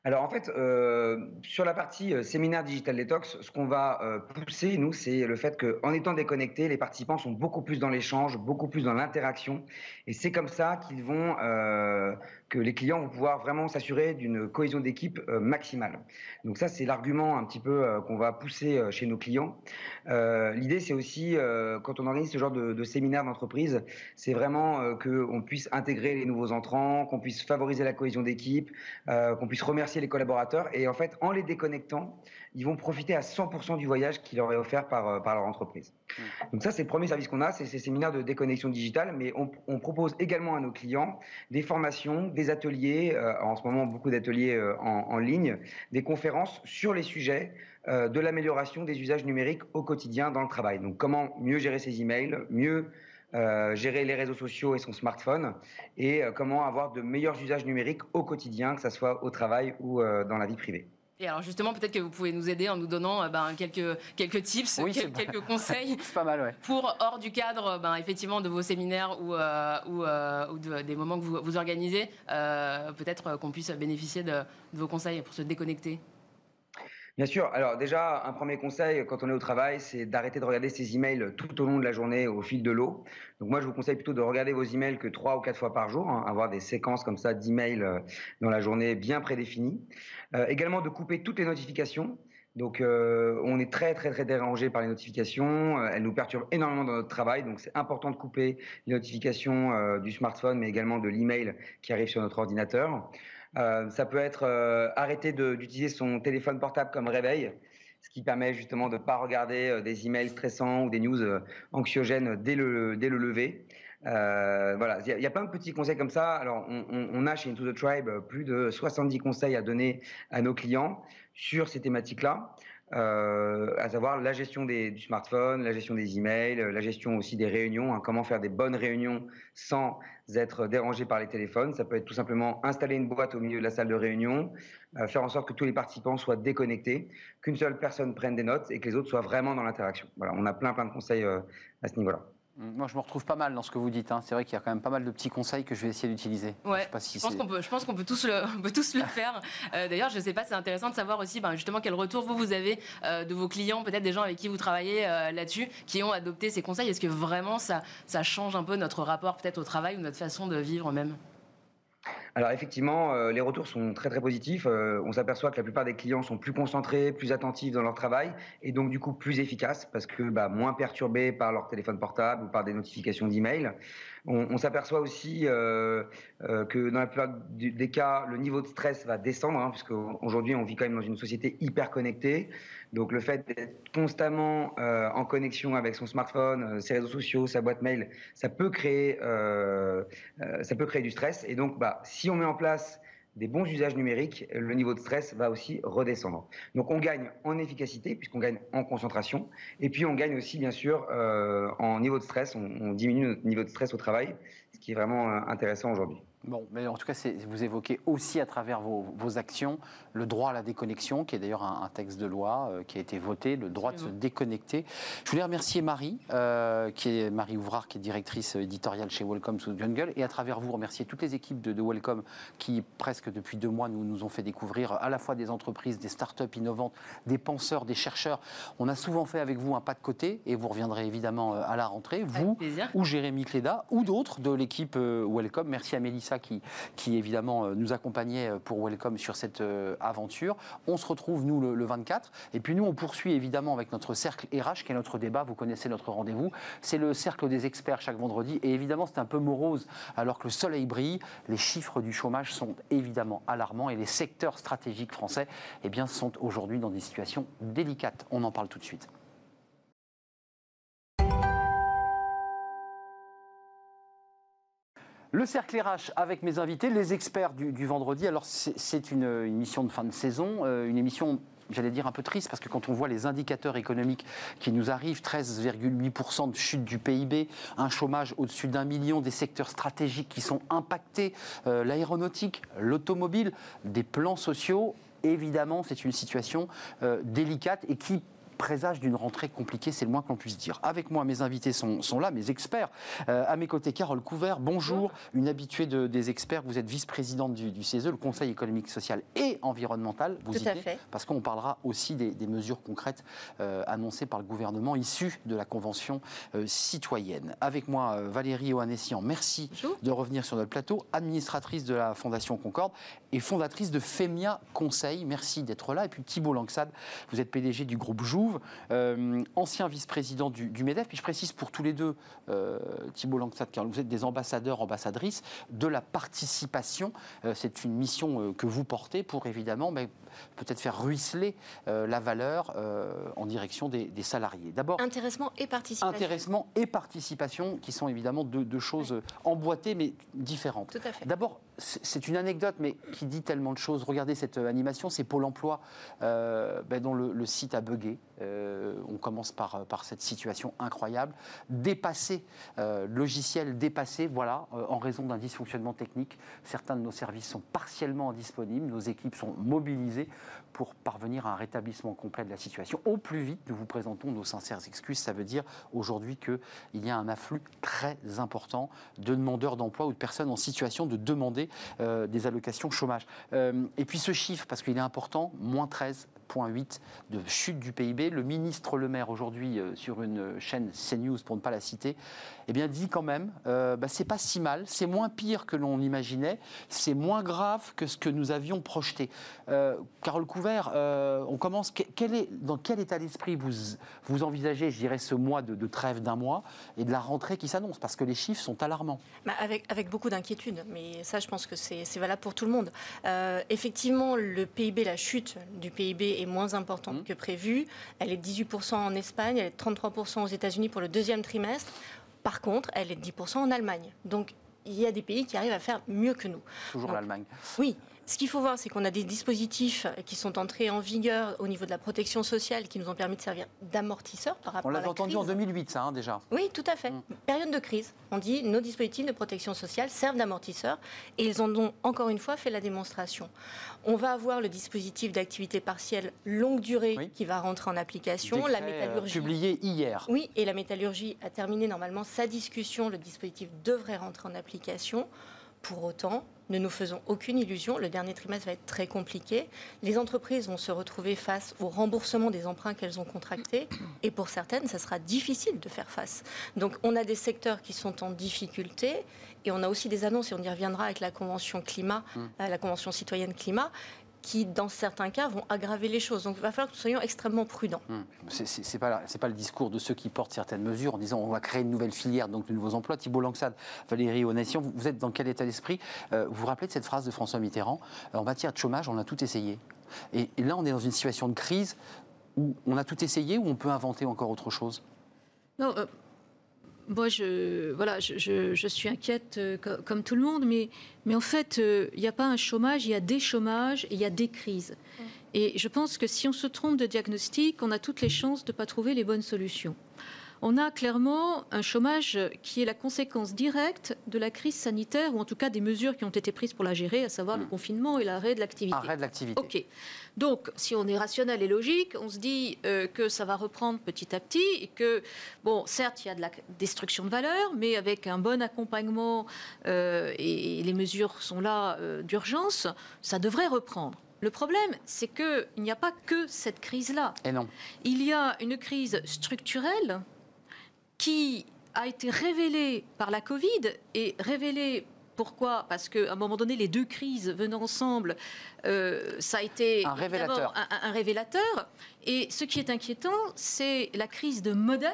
Alors en fait, sur la partie séminaire digital detox, ce qu'on va pousser, nous, c'est le fait qu'en étant déconnectés, les participants sont beaucoup plus dans l'échange, beaucoup plus dans l'interaction, et c'est comme ça qu'ils vont que les clients vont pouvoir vraiment s'assurer d'une cohésion d'équipe euh, maximale. Donc ça, c'est l'argument un petit peu euh, qu'on va pousser euh, chez nos clients. L'idée, c'est aussi, quand on organise ce genre de, de séminaire d'entreprise, c'est vraiment qu'on puisse intégrer les nouveaux entrants, qu'on puisse favoriser la cohésion d'équipe, qu'on puisse remercier les collaborateurs. Et en fait, en les déconnectant, ils vont profiter à 100% du voyage qui leur est offert par, par leur entreprise. Mmh. Donc ça, c'est le premier service qu'on a, c'est ces séminaires de déconnexion digitale, mais on, on propose également à nos clients des formations, des ateliers, euh, en ce moment beaucoup d'ateliers euh, en, ligne, des conférences sur les sujets euh, de l'amélioration des usages numériques au quotidien dans le travail. Donc comment mieux gérer ses emails, mieux gérer les réseaux sociaux et son smartphone, et comment avoir de meilleurs usages numériques au quotidien, que ce soit au travail ou dans la vie privée. Et alors justement, peut-être que vous pouvez nous aider en nous donnant euh, ben, quelques, quelques tips, Oui, quel- c'est quelques [LAUGHS] conseils C'est pas mal, ouais. pour, hors du cadre ben, effectivement de vos séminaires ou, euh, ou, euh, ou de- des moments que vous, vous organisez, euh, peut-être qu'on puisse bénéficier de, de vos conseils pour se déconnecter. Bien sûr. Alors déjà, un premier conseil quand on est au travail, c'est d'arrêter de regarder ses emails tout au long de la journée au fil de l'eau. Donc moi, je vous conseille plutôt de regarder vos emails que trois ou quatre fois par jour, hein, avoir des séquences comme ça d'emails euh, dans la journée bien prédéfinies. Euh, également de couper toutes les notifications. Donc euh, on est très très très dérangé par les notifications. Euh, elles nous perturbent énormément dans notre travail. Donc c'est important de couper les notifications euh, du smartphone, mais également de l'email qui arrive sur notre ordinateur. Euh, ça peut être euh, arrêter d'utiliser son téléphone portable comme réveil, ce qui permet justement de ne pas regarder euh, des emails stressants ou des news anxiogènes dès le, dès le lever. Voilà, il y, a- plein de petits conseils comme ça. Alors, on, a chez Into the Tribe plus de 70 conseils à donner à nos clients sur ces thématiques-là, euh, à savoir la gestion des, du smartphone, la gestion des emails, euh, la gestion aussi des réunions, hein, comment faire des bonnes réunions sans être dérangé par les téléphones. Ça peut être tout simplement installer une boîte au milieu de la salle de réunion, euh, faire en sorte que tous les participants soient déconnectés, qu'une seule personne prenne des notes et que les autres soient vraiment dans l'interaction. Voilà, on a plein plein de conseils euh, à ce niveau-là. Moi, je me retrouve pas mal dans ce que vous dites. hein. C'est vrai qu'il y a quand même pas mal de petits conseils que je vais essayer d'utiliser. Ouais, Je sais pas si Je pense qu'on peut, je pense qu'on peut tous le, [LAUGHS] on peut tous le faire. Euh, D'ailleurs, je ne sais pas, c'est intéressant de savoir aussi, ben, justement, quel retour vous vous avez euh, de vos clients, peut-être des gens avec qui vous travaillez euh, là-dessus, qui ont adopté ces conseils. Est-ce que vraiment ça, ça change un peu notre rapport peut-être au travail ou notre façon de vivre même? Alors effectivement, euh, les retours sont très très positifs. Euh, on s'aperçoit que la plupart des clients sont plus concentrés, plus attentifs dans leur travail et donc du coup plus efficaces parce que bah, moins perturbés par leur téléphone portable ou par des notifications d'email. On, on s'aperçoit aussi euh, euh, que dans la plupart des cas, le niveau de stress va descendre hein, puisque aujourd'hui on vit quand même dans une société hyper connectée. Donc le fait d'être constamment euh, en connexion avec son smartphone, euh, ses réseaux sociaux, sa boîte mail, ça peut créer, euh, euh, ça peut créer du stress. Et donc, bah, si on met en place des bons usages numériques, le niveau de stress va aussi redescendre. Donc on gagne en efficacité puisqu'on gagne en concentration, et puis on gagne aussi bien sûr euh, en niveau de stress. On, diminue notre niveau de stress au travail, ce qui est vraiment euh, intéressant aujourd'hui. Bon, mais en tout cas, vous évoquez aussi à travers vos, vos actions le droit à la déconnexion, qui est d'ailleurs un, un texte de loi euh, qui a été voté, le droit de se déconnecter. Je voulais remercier Marie, euh, qui est Marie Ouvrard, qui est directrice éditoriale chez Welcome to the Jungle, et à travers vous remercier toutes les équipes de, de Welcome qui, presque depuis deux mois, nous, nous ont fait découvrir à la fois des entreprises, des startups innovantes, des penseurs, des chercheurs. On a souvent fait avec vous un pas de côté, et vous reviendrez évidemment euh, à la rentrée, vous, ou Jérémy Cléda, ou d'autres de l'équipe Welcome. Merci à Mélissa qui, évidemment euh, nous accompagnait euh, pour Welcome sur cette euh, aventure. On se retrouve, nous, le, le 24. Et puis nous, on poursuit évidemment avec notre cercle RH, qui est notre débat. Vous connaissez notre rendez-vous. C'est le cercle des experts chaque vendredi. Et évidemment, c'est un peu morose alors que le soleil brille. Les chiffres du chômage sont évidemment alarmants et les secteurs stratégiques français eh bien, sont aujourd'hui dans des situations délicates. On en parle tout de suite. Le cercle RH avec mes invités, les experts du, vendredi. Alors, c'est une, une émission de fin de saison, euh, une émission, j'allais dire, un peu triste, parce que quand on voit les indicateurs économiques qui nous arrivent, 13,8% de chute du PIB, un chômage au-dessus d'un million, des secteurs stratégiques qui sont impactés, euh, l'aéronautique, l'automobile, des plans sociaux, évidemment, c'est une situation euh, délicate et qui présage d'une rentrée compliquée, c'est le moins que l'on puisse dire. Avec moi, mes invités sont, sont là, mes experts. Euh, à mes côtés, Carole Couvert, bonjour, une habituée de- des experts. Vous êtes vice-présidente du, du CESE, le Conseil économique, social et environnemental. Vous Tout y à fait. Parce qu'on parlera aussi des, des mesures concrètes euh, annoncées par le gouvernement issues de la Convention euh, citoyenne. Avec moi, euh, Valérie Ohanessian, merci Bonjour. de revenir sur notre plateau, administratrice de la Fondation Concorde et fondatrice de FEMIA Conseil. Merci d'être là. Et puis Thibault Langsad, vous êtes PDG du groupe Jouve, euh, ancien vice-président du, MEDEF. Puis je précise pour tous les deux, euh, Thibault Langsad, car vous êtes des ambassadeurs, ambassadrices de la participation. Euh, C'est une mission que vous portez pour évidemment peut-être faire ruisseler la valeur en direction des, salariés. D'abord, intéressement et participation. Intéressement et participation, qui sont évidemment deux, choses emboîtées mais différentes. Tout à fait. D'abord, c'est une anecdote, mais qui dit tellement de choses. Regardez cette animation, c'est Pôle Emploi ben, dont le, site a bugué. on commence par, par cette situation incroyable, dépassé, logiciel dépassé, voilà, en raison d'un dysfonctionnement technique. Certains de nos services sont partiellement indisponibles, nos équipes sont mobilisées pour parvenir à un rétablissement complet de la situation. Au plus vite, nous vous présentons nos sincères excuses. Ça veut dire aujourd'hui qu'il y a un afflux très important de demandeurs d'emploi ou de personnes en situation de demander euh, des allocations chômage. Euh, et puis ce chiffre, parce qu'il est important, moins 13 de chute du PIB. Le ministre Le Maire, aujourd'hui, euh, sur une chaîne CNews, pour ne pas la citer, eh bien, dit quand même euh, bah, c'est pas si mal, c'est moins pire que l'on imaginait, c'est moins grave que ce que nous avions projeté. Euh, Carole Couvert, euh, on commence. Quel est, dans quel état d'esprit vous, vous envisagez, je dirais, ce mois de, trêve d'un mois et de la rentrée qui s'annonce? Parce que les chiffres sont alarmants. Bah, avec, avec beaucoup d'inquiétude, mais ça, je pense que c'est valable pour tout le monde. effectivement, le PIB, la chute du PIB est moins importante mmh. que prévu. Elle est 18% en Espagne, elle est 33% aux États-Unis pour le deuxième trimestre. Par contre, elle est de 10% en Allemagne. Donc, il y a des pays qui arrivent à faire mieux que nous. Toujours l'Allemagne. Oui, ce qu'il faut voir, c'est qu'on a des dispositifs qui sont entrés en vigueur au niveau de la protection sociale qui nous ont permis de servir d'amortisseurs par rapport à la On l'a entendu en 2008, ça, hein, déjà. Oui, tout à fait. Mm. Période de crise. On dit nos dispositifs de protection sociale servent d'amortisseurs et ils en ont encore une fois fait la démonstration. On va avoir le dispositif d'activité partielle longue durée qui va rentrer en application. la euh, métallurgie. publié hier. Oui, et la métallurgie a terminé normalement sa discussion. Le dispositif devrait rentrer en application. Pour autant, ne nous faisons aucune illusion, le dernier trimestre va être très compliqué. Les entreprises vont se retrouver face au remboursement des emprunts qu'elles ont contractés et pour certaines, ça sera difficile de faire face. Donc on a des secteurs qui sont en difficulté et on a aussi des annonces, et on y reviendra avec la Convention climat, mmh. euh, la Convention citoyenne climat, qui, dans certains cas, vont aggraver les choses. Donc il va falloir que nous soyons extrêmement prudents. Hum. Ce n'est pas, pas le discours de ceux qui portent certaines mesures en disant on va créer une nouvelle filière, donc de nouveaux emplois. Thibault Langsade, Valérie Onation, vous, vous êtes dans quel état d'esprit? Euh, Vous vous rappelez de cette phrase de François Mitterrand En matière de chômage, on a tout essayé. Et, là, on est dans une situation de crise où on a tout essayé ou on peut inventer encore autre chose? Non, euh, moi, je, voilà, je, suis inquiète euh, comme tout le monde, mais, mais en fait, euh, il n'y a pas un chômage, il y a des chômages et il y a des crises. Et je pense que si on se trompe de diagnostic, on a toutes les chances de ne pas trouver les bonnes solutions on a clairement un chômage qui est la conséquence directe de la crise sanitaire, ou en tout cas des mesures qui ont été prises pour la gérer, à savoir le hmm. confinement et l'arrêt de l'activité. Arrêt de l'activité. OK. Donc, si on est rationnel et logique, on se dit euh, que ça va reprendre petit à petit et que, bon, certes, il y a de la destruction de valeur, mais avec un bon accompagnement euh, et les mesures sont là euh, d'urgence, ça devrait reprendre. Le problème, c'est qu'il n'y a pas que cette crise-là. Et non. Il y a une crise structurelle qui a été révélé par la Covid et révélé pourquoi? Parce qu'à un moment donné, les deux crises venant ensemble, euh, ça a été un révélateur. Un, révélateur. Et ce qui est inquiétant, c'est la crise de modèle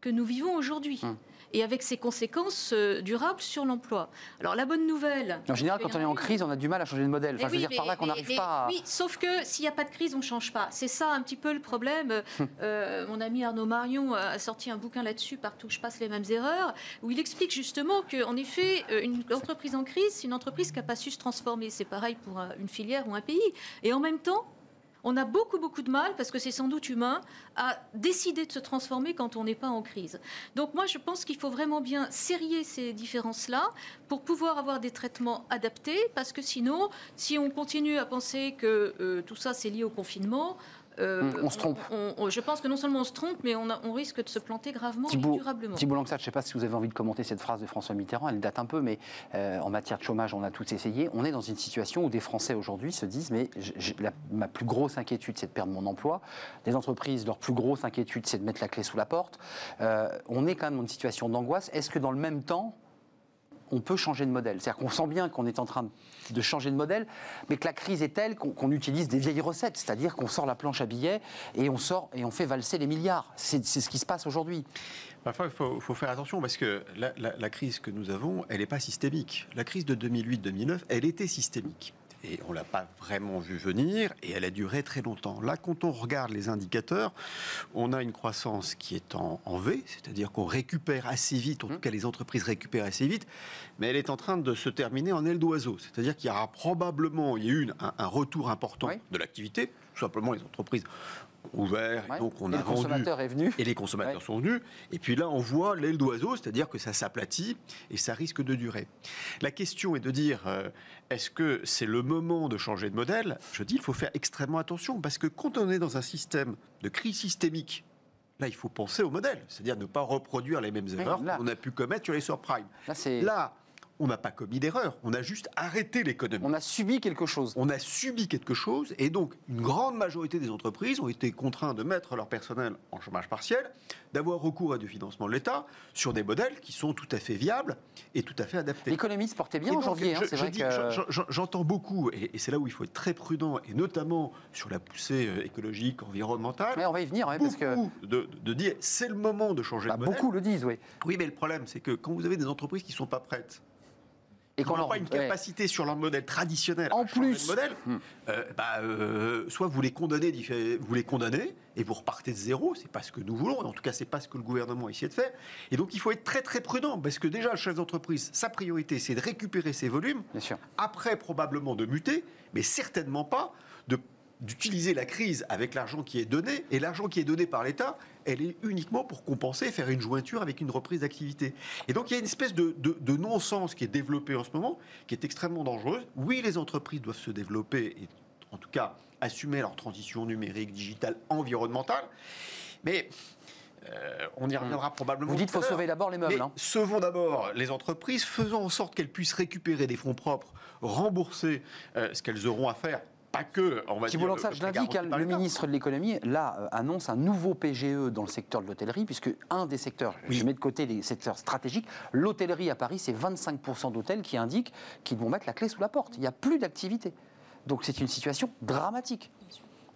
que nous vivons aujourd'hui. Hum et avec ses conséquences euh, durables sur l'emploi. Alors la bonne nouvelle. En général, quand on est en crise, on a du mal à changer de modèle. Enfin, je veux dire par là qu'on n'arrive pas. À... Oui, sauf que s'il n'y a pas de crise, on ne change pas. C'est ça un petit peu le problème. Hum. Euh, mon ami Arnaud Marion a sorti un bouquin là-dessus, partout où je passe les mêmes erreurs, où il explique justement qu'en effet, euh, une entreprise en crise, c'est une entreprise qui n'a pas su se transformer. C'est pareil pour une filière ou un pays. Et en même temps, on a beaucoup, beaucoup de mal, parce que c'est sans doute humain, à décider de se transformer quand on n'est pas en crise. Donc moi, je pense qu'il faut vraiment bien serrer ces différences-là pour pouvoir avoir des traitements adaptés, parce que sinon, si on continue à penser que euh, tout ça, c'est lié au confinement, euh, on, se trompe. je pense que non seulement on se trompe, mais on, risque de se planter gravement et durablement. Thibault Langsat, je ne sais pas si vous avez envie de commenter cette phrase de François Mitterrand, elle date un peu, mais euh, en matière de chômage, on a tous essayé. On est dans une situation où des Français aujourd'hui se disent mais ma plus grosse inquiétude, c'est de perdre mon emploi. Des entreprises, leur plus grosse inquiétude, c'est de mettre la clé sous la porte. Euh, on est quand même dans une situation d'angoisse. Est-ce que dans le même temps, on peut changer de modèle. C'est-à-dire qu'on sent bien qu'on est en train de changer de modèle, mais que la crise est telle qu'on utilise des vieilles recettes, c'est-à-dire qu'on sort la planche à billets et on sort et on fait valser les milliards. C'est ce qui se passe aujourd'hui. Parfois, il faut, faire attention parce que la, crise que nous avons, elle n'est pas systémique. La crise de 2008-2009, elle était systémique. Et on ne l'a pas vraiment vu venir, et elle a duré très longtemps. Là, quand on regarde les indicateurs, on a une croissance qui est en, en V, c'est-à-dire qu'on récupère assez vite, en tout cas les entreprises récupèrent assez vite, mais elle est en train de se terminer en aile d'oiseau. C'est-à-dire qu'il y aura probablement, il y a eu un, un retour important Oui. de l'activité, tout simplement les entreprises ouvert, Ouais. donc on Et a le consommateur est venu. et les consommateurs Ouais. sont venus. Et puis là, on voit l'aile d'oiseau, c'est-à-dire que ça s'aplatit et ça risque de durer. La question est de dire, euh, est-ce que c'est le moment de changer de modèle? Je dis, il faut faire extrêmement attention parce que quand on est dans un système de crise systémique, là, il faut penser au modèle, c'est-à-dire ne pas reproduire les mêmes erreurs qu'on a pu commettre sur les subprimes. Là, c'est. Là, on n'a pas commis d'erreur, on a juste arrêté l'économie. On a subi quelque chose. On a subi quelque chose et donc une grande majorité des entreprises ont été contraints de mettre leur personnel en chômage partiel, d'avoir recours à du financement de l'État sur des modèles qui sont tout à fait viables et tout à fait adaptés. L'économie se portait bien Et en donc, janvier. hein, c'est je vrai que. j'en- j'en- J'entends beaucoup, et, et c'est là où il faut être très prudent, et notamment sur la poussée euh, écologique, environnementale. Mais on va y venir, ouais, parce que. de, de dire c'est le moment de changer bah, de modèle. beaucoup le disent, oui. Oui, mais le problème, c'est que quand vous avez des entreprises qui ne sont pas prêtes, Et qu'on n'ont pas une ouais. capacité sur leur modèle traditionnel En plus. modèle, Hmm. euh, bah, euh, soit vous les condamnez, vous les condamnez et vous repartez de zéro. C'est pas ce que nous voulons. En tout cas, c'est pas ce que le gouvernement a essayé de faire. Et donc, il faut être très très prudent parce que déjà, le chef d'entreprise, sa priorité, c'est de récupérer ses volumes. Bien sûr. Après, probablement de muter, mais certainement pas de d'utiliser la crise avec l'argent qui est donné. Et l'argent qui est donné par l'État, elle est uniquement pour compenser, faire une jointure avec une reprise d'activité. Et donc il y a une espèce de, de- de non-sens qui est développé en ce moment, qui est extrêmement dangereuse. Oui, les entreprises doivent se développer et en tout cas assumer leur transition numérique, digitale, environnementale. Mais euh, on y reviendra probablement. Vous dites à faut sauver d'abord les meubles. Hein. sauvons d'abord les entreprises, faisons en sorte qu'elles puissent récupérer des fonds propres, rembourser euh, ce qu'elles auront à faire. Pas que, on va Thibault dire. Je l'indique, le ministre de l'économie, là, euh, annonce un nouveau PGE dans le secteur de l'hôtellerie, puisque un des secteurs, Oui. je mets de côté les secteurs stratégiques, l'hôtellerie à Paris, c'est 25% d'hôtels qui indiquent qu'ils vont mettre la clé sous la porte. Il n'y a plus d'activité. Donc c'est une situation dramatique.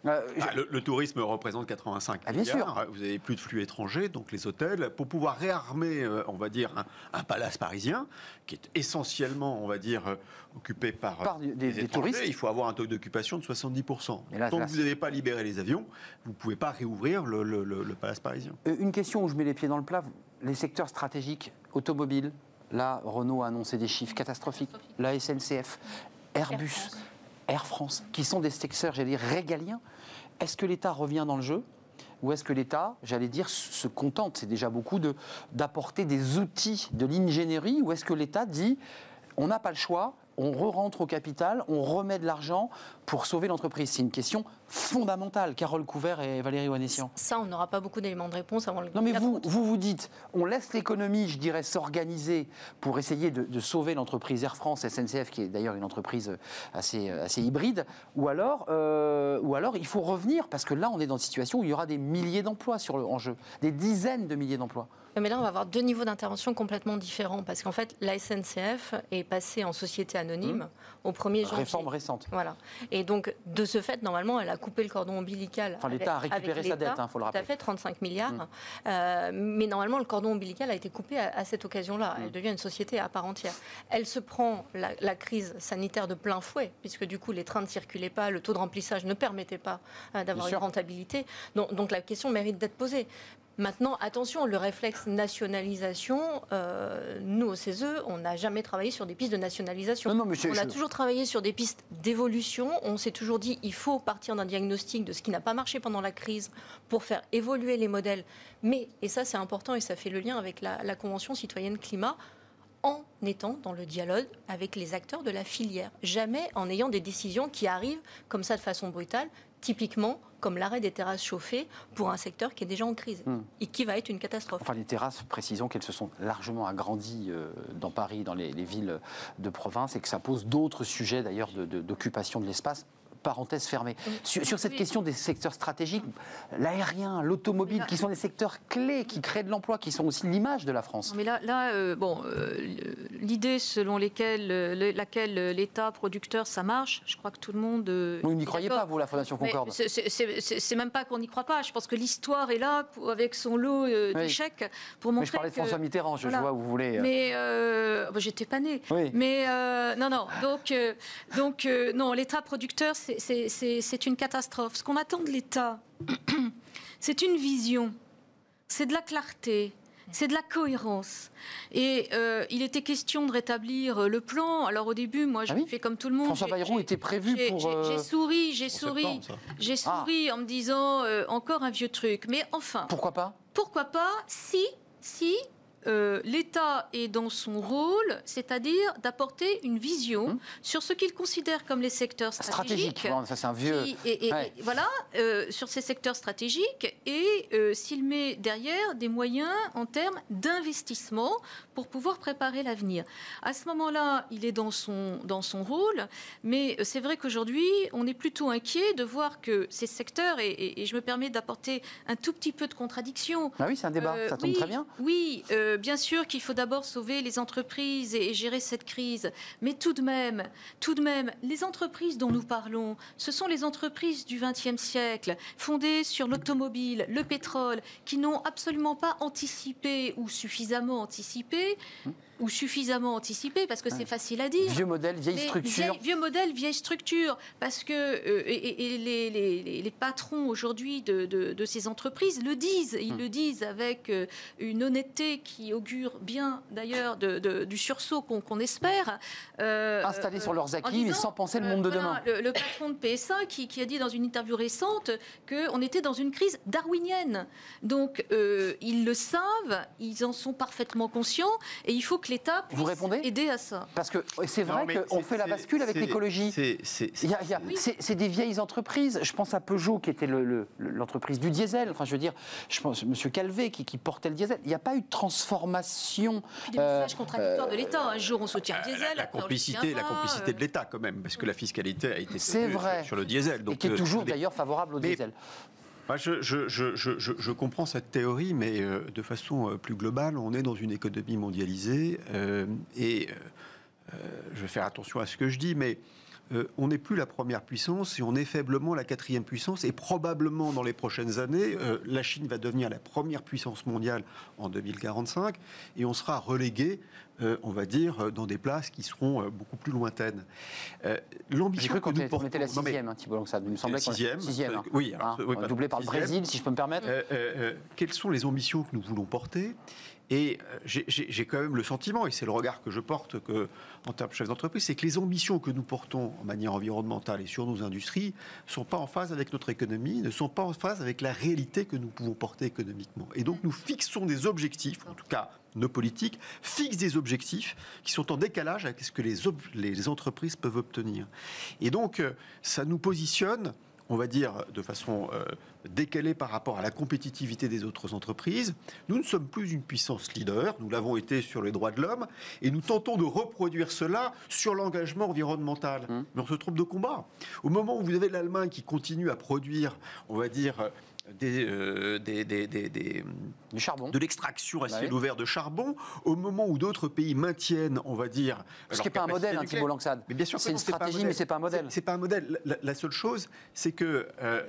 Euh, je- Ah, le, le tourisme représente 85 Ah, bien milliards. Vous avez plus de flux étrangers, donc les hôtels, pour pouvoir réarmer, euh, on va dire, un, un palace parisien, qui est essentiellement, on va dire, euh, occupé par, Par des- touristes. Il faut avoir un taux d'occupation de 70%. Et là, Tant là, que vous n'avez pas libéré les avions, vous ne pouvez pas réouvrir le, le- le- le palace parisien. Euh, Une question où je mets les pieds dans le plat. Les secteurs stratégiques, automobile, là, Renault a annoncé des chiffres catastrophiques. La SNCF, Airbus. Air France, qui sont des secteurs, j'allais dire, régaliens. Est-ce que l'État revient dans le jeu ou est-ce que l'État, j'allais dire, se contente, c'est déjà beaucoup, d'apporter des outils de l'ingénierie Ou est-ce que l'État dit, on n'a pas le choix, on re-rentre au capital, on remet de l'argent pour sauver l'entreprise C'est une question fondamentale. Carole Couvert et Valérie Wanessian. Ça, on n'aura pas beaucoup d'éléments de réponse avant le Non mais 4 vous, vous vous dites, on laisse l'économie, je dirais, s'organiser pour essayer de, de sauver l'entreprise Air France, SNCF, qui est d'ailleurs une entreprise assez, assez hybride, ou alors, euh, ou alors il faut revenir, parce que là on est dans une situation où il y aura des milliers d'emplois sur le, en jeu, des dizaines de milliers d'emplois. Mais là, on va avoir deux niveaux d'intervention complètement différents parce qu'en fait, la SNCF est passée en société anonyme au 1er janvier. Réforme récente. Voilà. Et donc, de ce fait, normalement, elle a coupé le cordon ombilical. Enfin, l'État a récupéré sa dette, l'État. hein, faut le Tout rappeler. à fait, 35 milliards. Mm. Euh, mais normalement, le cordon ombilical a été coupé à, à cette occasion-là. Elle devient une société à part entière. Elle se prend la, la crise sanitaire de plein fouet, puisque du coup, les trains ne circulaient pas, le taux de remplissage ne permettait pas euh, d'avoir une sûr. rentabilité. Donc, donc la question mérite d'être posée. Maintenant, attention, le réflexe nationalisation, euh, nous au CESE, on n'a jamais travaillé sur des pistes de nationalisation. Non, on a toujours travaillé sur des pistes d'évolution. On s'est toujours dit il faut partir d'un diagnostic de ce qui n'a pas marché pendant la crise pour faire évoluer les modèles. Mais, et ça c'est important et ça fait le lien avec la, la Convention citoyenne climat, en étant dans le dialogue avec les acteurs de la filière. Jamais en ayant des décisions qui arrivent comme ça de façon brutale, typiquement comme l'arrêt des terrasses chauffées pour un secteur qui est déjà en crise Hmm. et qui va être une catastrophe. Enfin, les terrasses, précisons qu'elles se sont largement agrandies euh, dans Paris, dans les, les villes de province, et que ça pose d'autres sujets d'ailleurs de- de- d'occupation de l'espace parenthèse fermée. Sur, sur cette Oui. question des secteurs stratégiques, l'aérien, l'automobile, qui sont des secteurs clés, qui créent de l'emploi, qui sont aussi l'image de la France. Mais là, là euh, bon, euh, l'idée selon lesquelles, euh, le- laquelle l'État producteur ça marche, je crois que tout le monde. Vous n'y croyez pas, vous, la Fondation Concorde c'est- c'est- C'est c'est- c'est même pas qu'on n'y croit pas. Je pense que l'histoire est là pour- avec son lot Oui. d'échecs pour montrer Mais je parlais de François Mitterrand, je, voilà. vois où vous voulez. Mais bah, j'étais pas née. Oui. Mais non, non. Donc, donc non, l'État producteur, c'est- une catastrophe. Ce qu'on attend de l'État, [CLEARS THROAT] c'est une vision, c'est de la clarté. C'est de la cohérence. Et euh, il était question de rétablir euh, le plan. Alors au début, moi, j'ai Ah oui fait comme tout le monde. François Bayrou était prévu j'ai- pour. j'ai- euh, J'ai souri, j'ai souri, j'ai Ah. souri en me disant euh, encore un vieux truc. Mais enfin, Pourquoi pas? Pourquoi pas si, si euh, l'État est dans son rôle, c'est-à-dire d'apporter une vision Hum. sur ce qu'il considère comme les secteurs Stratégique. stratégiques. Bon, ça, c'est un vieux. qui- et, et- Ouais. et voilà, euh, sur ces secteurs stratégiques, et euh, s'il met derrière des moyens en termes d'investissement pour pouvoir préparer l'avenir. À ce moment-là, il est dans son, dans son rôle, mais c'est vrai qu'aujourd'hui, on est plutôt inquiet de voir que ces secteurs, et, je me permets d'apporter un tout petit peu de contradiction, Ah oui, c'est un débat, ça tombe oui, très bien. Oui, euh, bien sûr qu'il faut d'abord sauver les entreprises et, gérer cette crise. Mais tout de même, tout de même, les entreprises dont nous parlons, ce sont les entreprises du XXe siècle, fondées sur l'automobile, le pétrole, qui n'ont absolument pas anticipé ou suffisamment anticipé, ou suffisamment anticipé, parce que Ouais. c'est facile à dire. Vieux modèle, vieille Mais structure. vieille- vieux modèle, vieille structure. Parce que euh, et, les, les- les- les patrons aujourd'hui de, de- de ces entreprises le disent. Ils Hmm. le disent avec euh, une honnêteté qui augure bien d'ailleurs de- du sursaut qu'on qu'on espère. Euh, Installés euh, sur leurs en acquis, mais disant, sans penser le euh, monde de voilà, demain. Le, le patron de PSA qui, qui a dit dans une interview récente qu'on était dans une crise darwinienne. Donc, euh, ils le savent, ils en sont parfaitement conscients, et il faut que l'État Vous puisse répondez aider à ça. Parce que c'est vrai qu'on fait la bascule avec l'écologie. c'est- des vieilles entreprises. Je pense à Peugeot, qui était le- le- l'entreprise du diesel. Enfin, je veux dire, je pense M. Calvé, qui, qui portait le diesel. Il n'y a pas eu de transformation. Puis des Euh, messages contradictoires de l'État. Un jour, on soutient le diesel. La, complicité, la complicité euh. de l'État quand même, parce que la fiscalité a été sur- vrai. sur le diesel. et Donc, qui est euh, toujours d'ailleurs favorable au Mais- diesel. Moi, je, comprends cette théorie, mais euh, de façon euh, plus globale, on est dans une économie mondialisée euh, et je vais faire attention à ce que je dis, mais euh, on n'est plus la première puissance et on est faiblement la quatrième puissance et probablement dans les prochaines années, euh, la Chine va devenir la première puissance mondiale en 2045 et on sera relégué, euh, on va dire, dans des places qui seront beaucoup plus lointaines. L'ambition que qu'on nous était la portons- non, mais- sixième, hein, Thibault. Il me semblait sixième, sixième. hein. oui, alors, Hein, oui, doublé par le sixième. Brésil, si je peux me permettre. Quelles sont les ambitions que nous voulons porter? Et euh, j'ai- quand même le sentiment, et c'est le regard que je porte que, en termes de chef d'entreprise, c'est que les ambitions que nous portons en manière environnementale et sur nos industries ne sont pas en phase avec notre économie, ne sont pas en phase avec la réalité que nous pouvons porter économiquement. Et donc nous fixons des objectifs, en tout cas nos politiques, fixent des objectifs qui sont en décalage avec ce que les, les entreprises peuvent obtenir. Et donc euh, ça nous positionne on va dire, de façon euh, décalée par rapport à la compétitivité des autres entreprises. Nous ne sommes plus une puissance leader, nous l'avons été sur les droits de l'homme, et nous tentons de reproduire cela sur l'engagement environnemental. Mmh. Mais on se trompe de combat. Au moment où vous avez l'Allemagne qui continue à produire, on va dire, des, euh, des- des- des- des, Du charbon. de l'extraction à Bah ciel ouvert de charbon, au moment où d'autres pays maintiennent, on va dire, Ce qui n'est pas un modèle, hein. Thibault Langsade. Mais bien sûr, C'est une stratégie, mais c'est pas un modèle. C'est- pas un modèle. La, la seule chose, c'est que euh,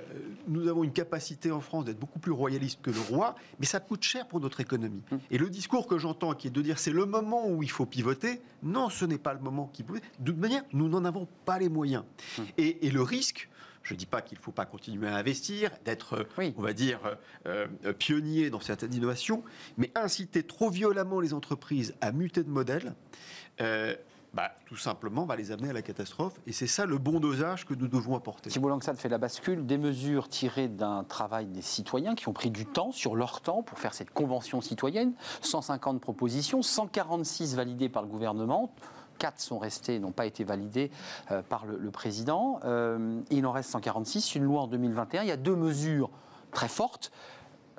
nous avons une capacité en France d'être beaucoup plus royaliste que le roi, mais ça coûte cher pour notre économie. Hum. Et le discours que j'entends, qui est de dire c'est le moment où il faut pivoter, non, ce n'est pas le moment qui peut. De toute manière, nous n'en avons pas les moyens. Hum. Et, et le risque. Je ne dis pas qu'il ne faut pas continuer à investir, d'être, Oui. on va dire, euh, euh, pionnier dans certaines innovations, mais inciter trop violemment les entreprises à muter de modèle, euh, bah, tout simplement va les amener à la catastrophe. Et c'est ça le bon dosage que nous devons apporter. Thibault Langsade fait la bascule, des mesures tirées d'un travail des citoyens qui ont pris du temps, sur leur temps, pour faire cette convention citoyenne. 150 propositions, 146 validées par le gouvernement. 4 sont restés, n'ont pas été validées euh, par le, le président. Euh, il en reste 146, une loi en 2021. Il y a deux mesures très fortes.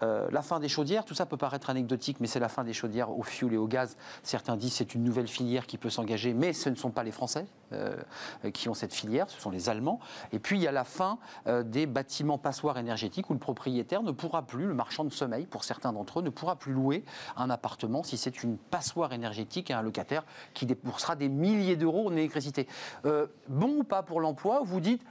Euh, la fin des chaudières, tout ça peut paraître anecdotique, mais c'est la fin des chaudières au fioul et au gaz. Certains disent c'est une nouvelle filière qui peut s'engager, mais ce ne sont pas les Français euh, qui ont cette filière, ce sont les Allemands. Et puis il y a la fin euh, des bâtiments passoires énergétiques où le propriétaire ne pourra plus, le marchand de sommeil pour certains d'entre eux, ne pourra plus louer un appartement si c'est une passoire énergétique à un locataire qui déboursera des milliers d'euros en électricité. Bon ou pas pour l'emploi Vous dites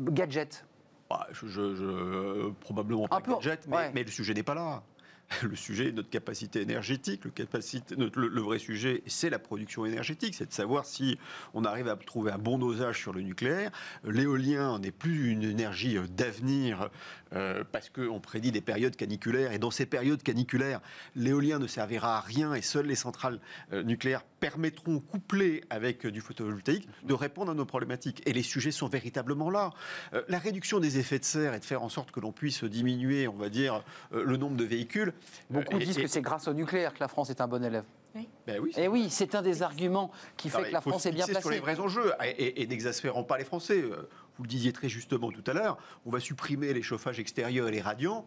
gadget. Bah, je, je- je- probablement pas peu, gadget, mais, ouais. mais le sujet n'est pas là. [LAUGHS] Le sujet est notre capacité énergétique. Le, capacité, notre- le- le vrai sujet, c'est la production énergétique. C'est de savoir si on arrive à trouver un bon dosage sur le nucléaire. L'éolien n'est plus une énergie euh, d'avenir euh, parce qu'on prédit des périodes caniculaires. Et dans ces périodes caniculaires, l'éolien ne servira à rien et seules les centrales euh, nucléaires permettront, couplées avec euh, du photovoltaïque, de répondre à nos problématiques. Et les sujets sont véritablement là. Euh, la réduction des effets de serre et de faire en sorte que l'on puisse diminuer, on va dire, euh, le nombre de véhicules. Beaucoup euh, disent et- que c'est grâce au nucléaire que la France est un bon élève. Ben oui, Et oui, c'est un des arguments qui fait que la France est bien fixer sur les placée. vrais enjeux et, et- et n'exaspérons pas les Français. Euh, Vous le disiez très justement tout à l'heure, on va supprimer les chauffages extérieurs et les radiants.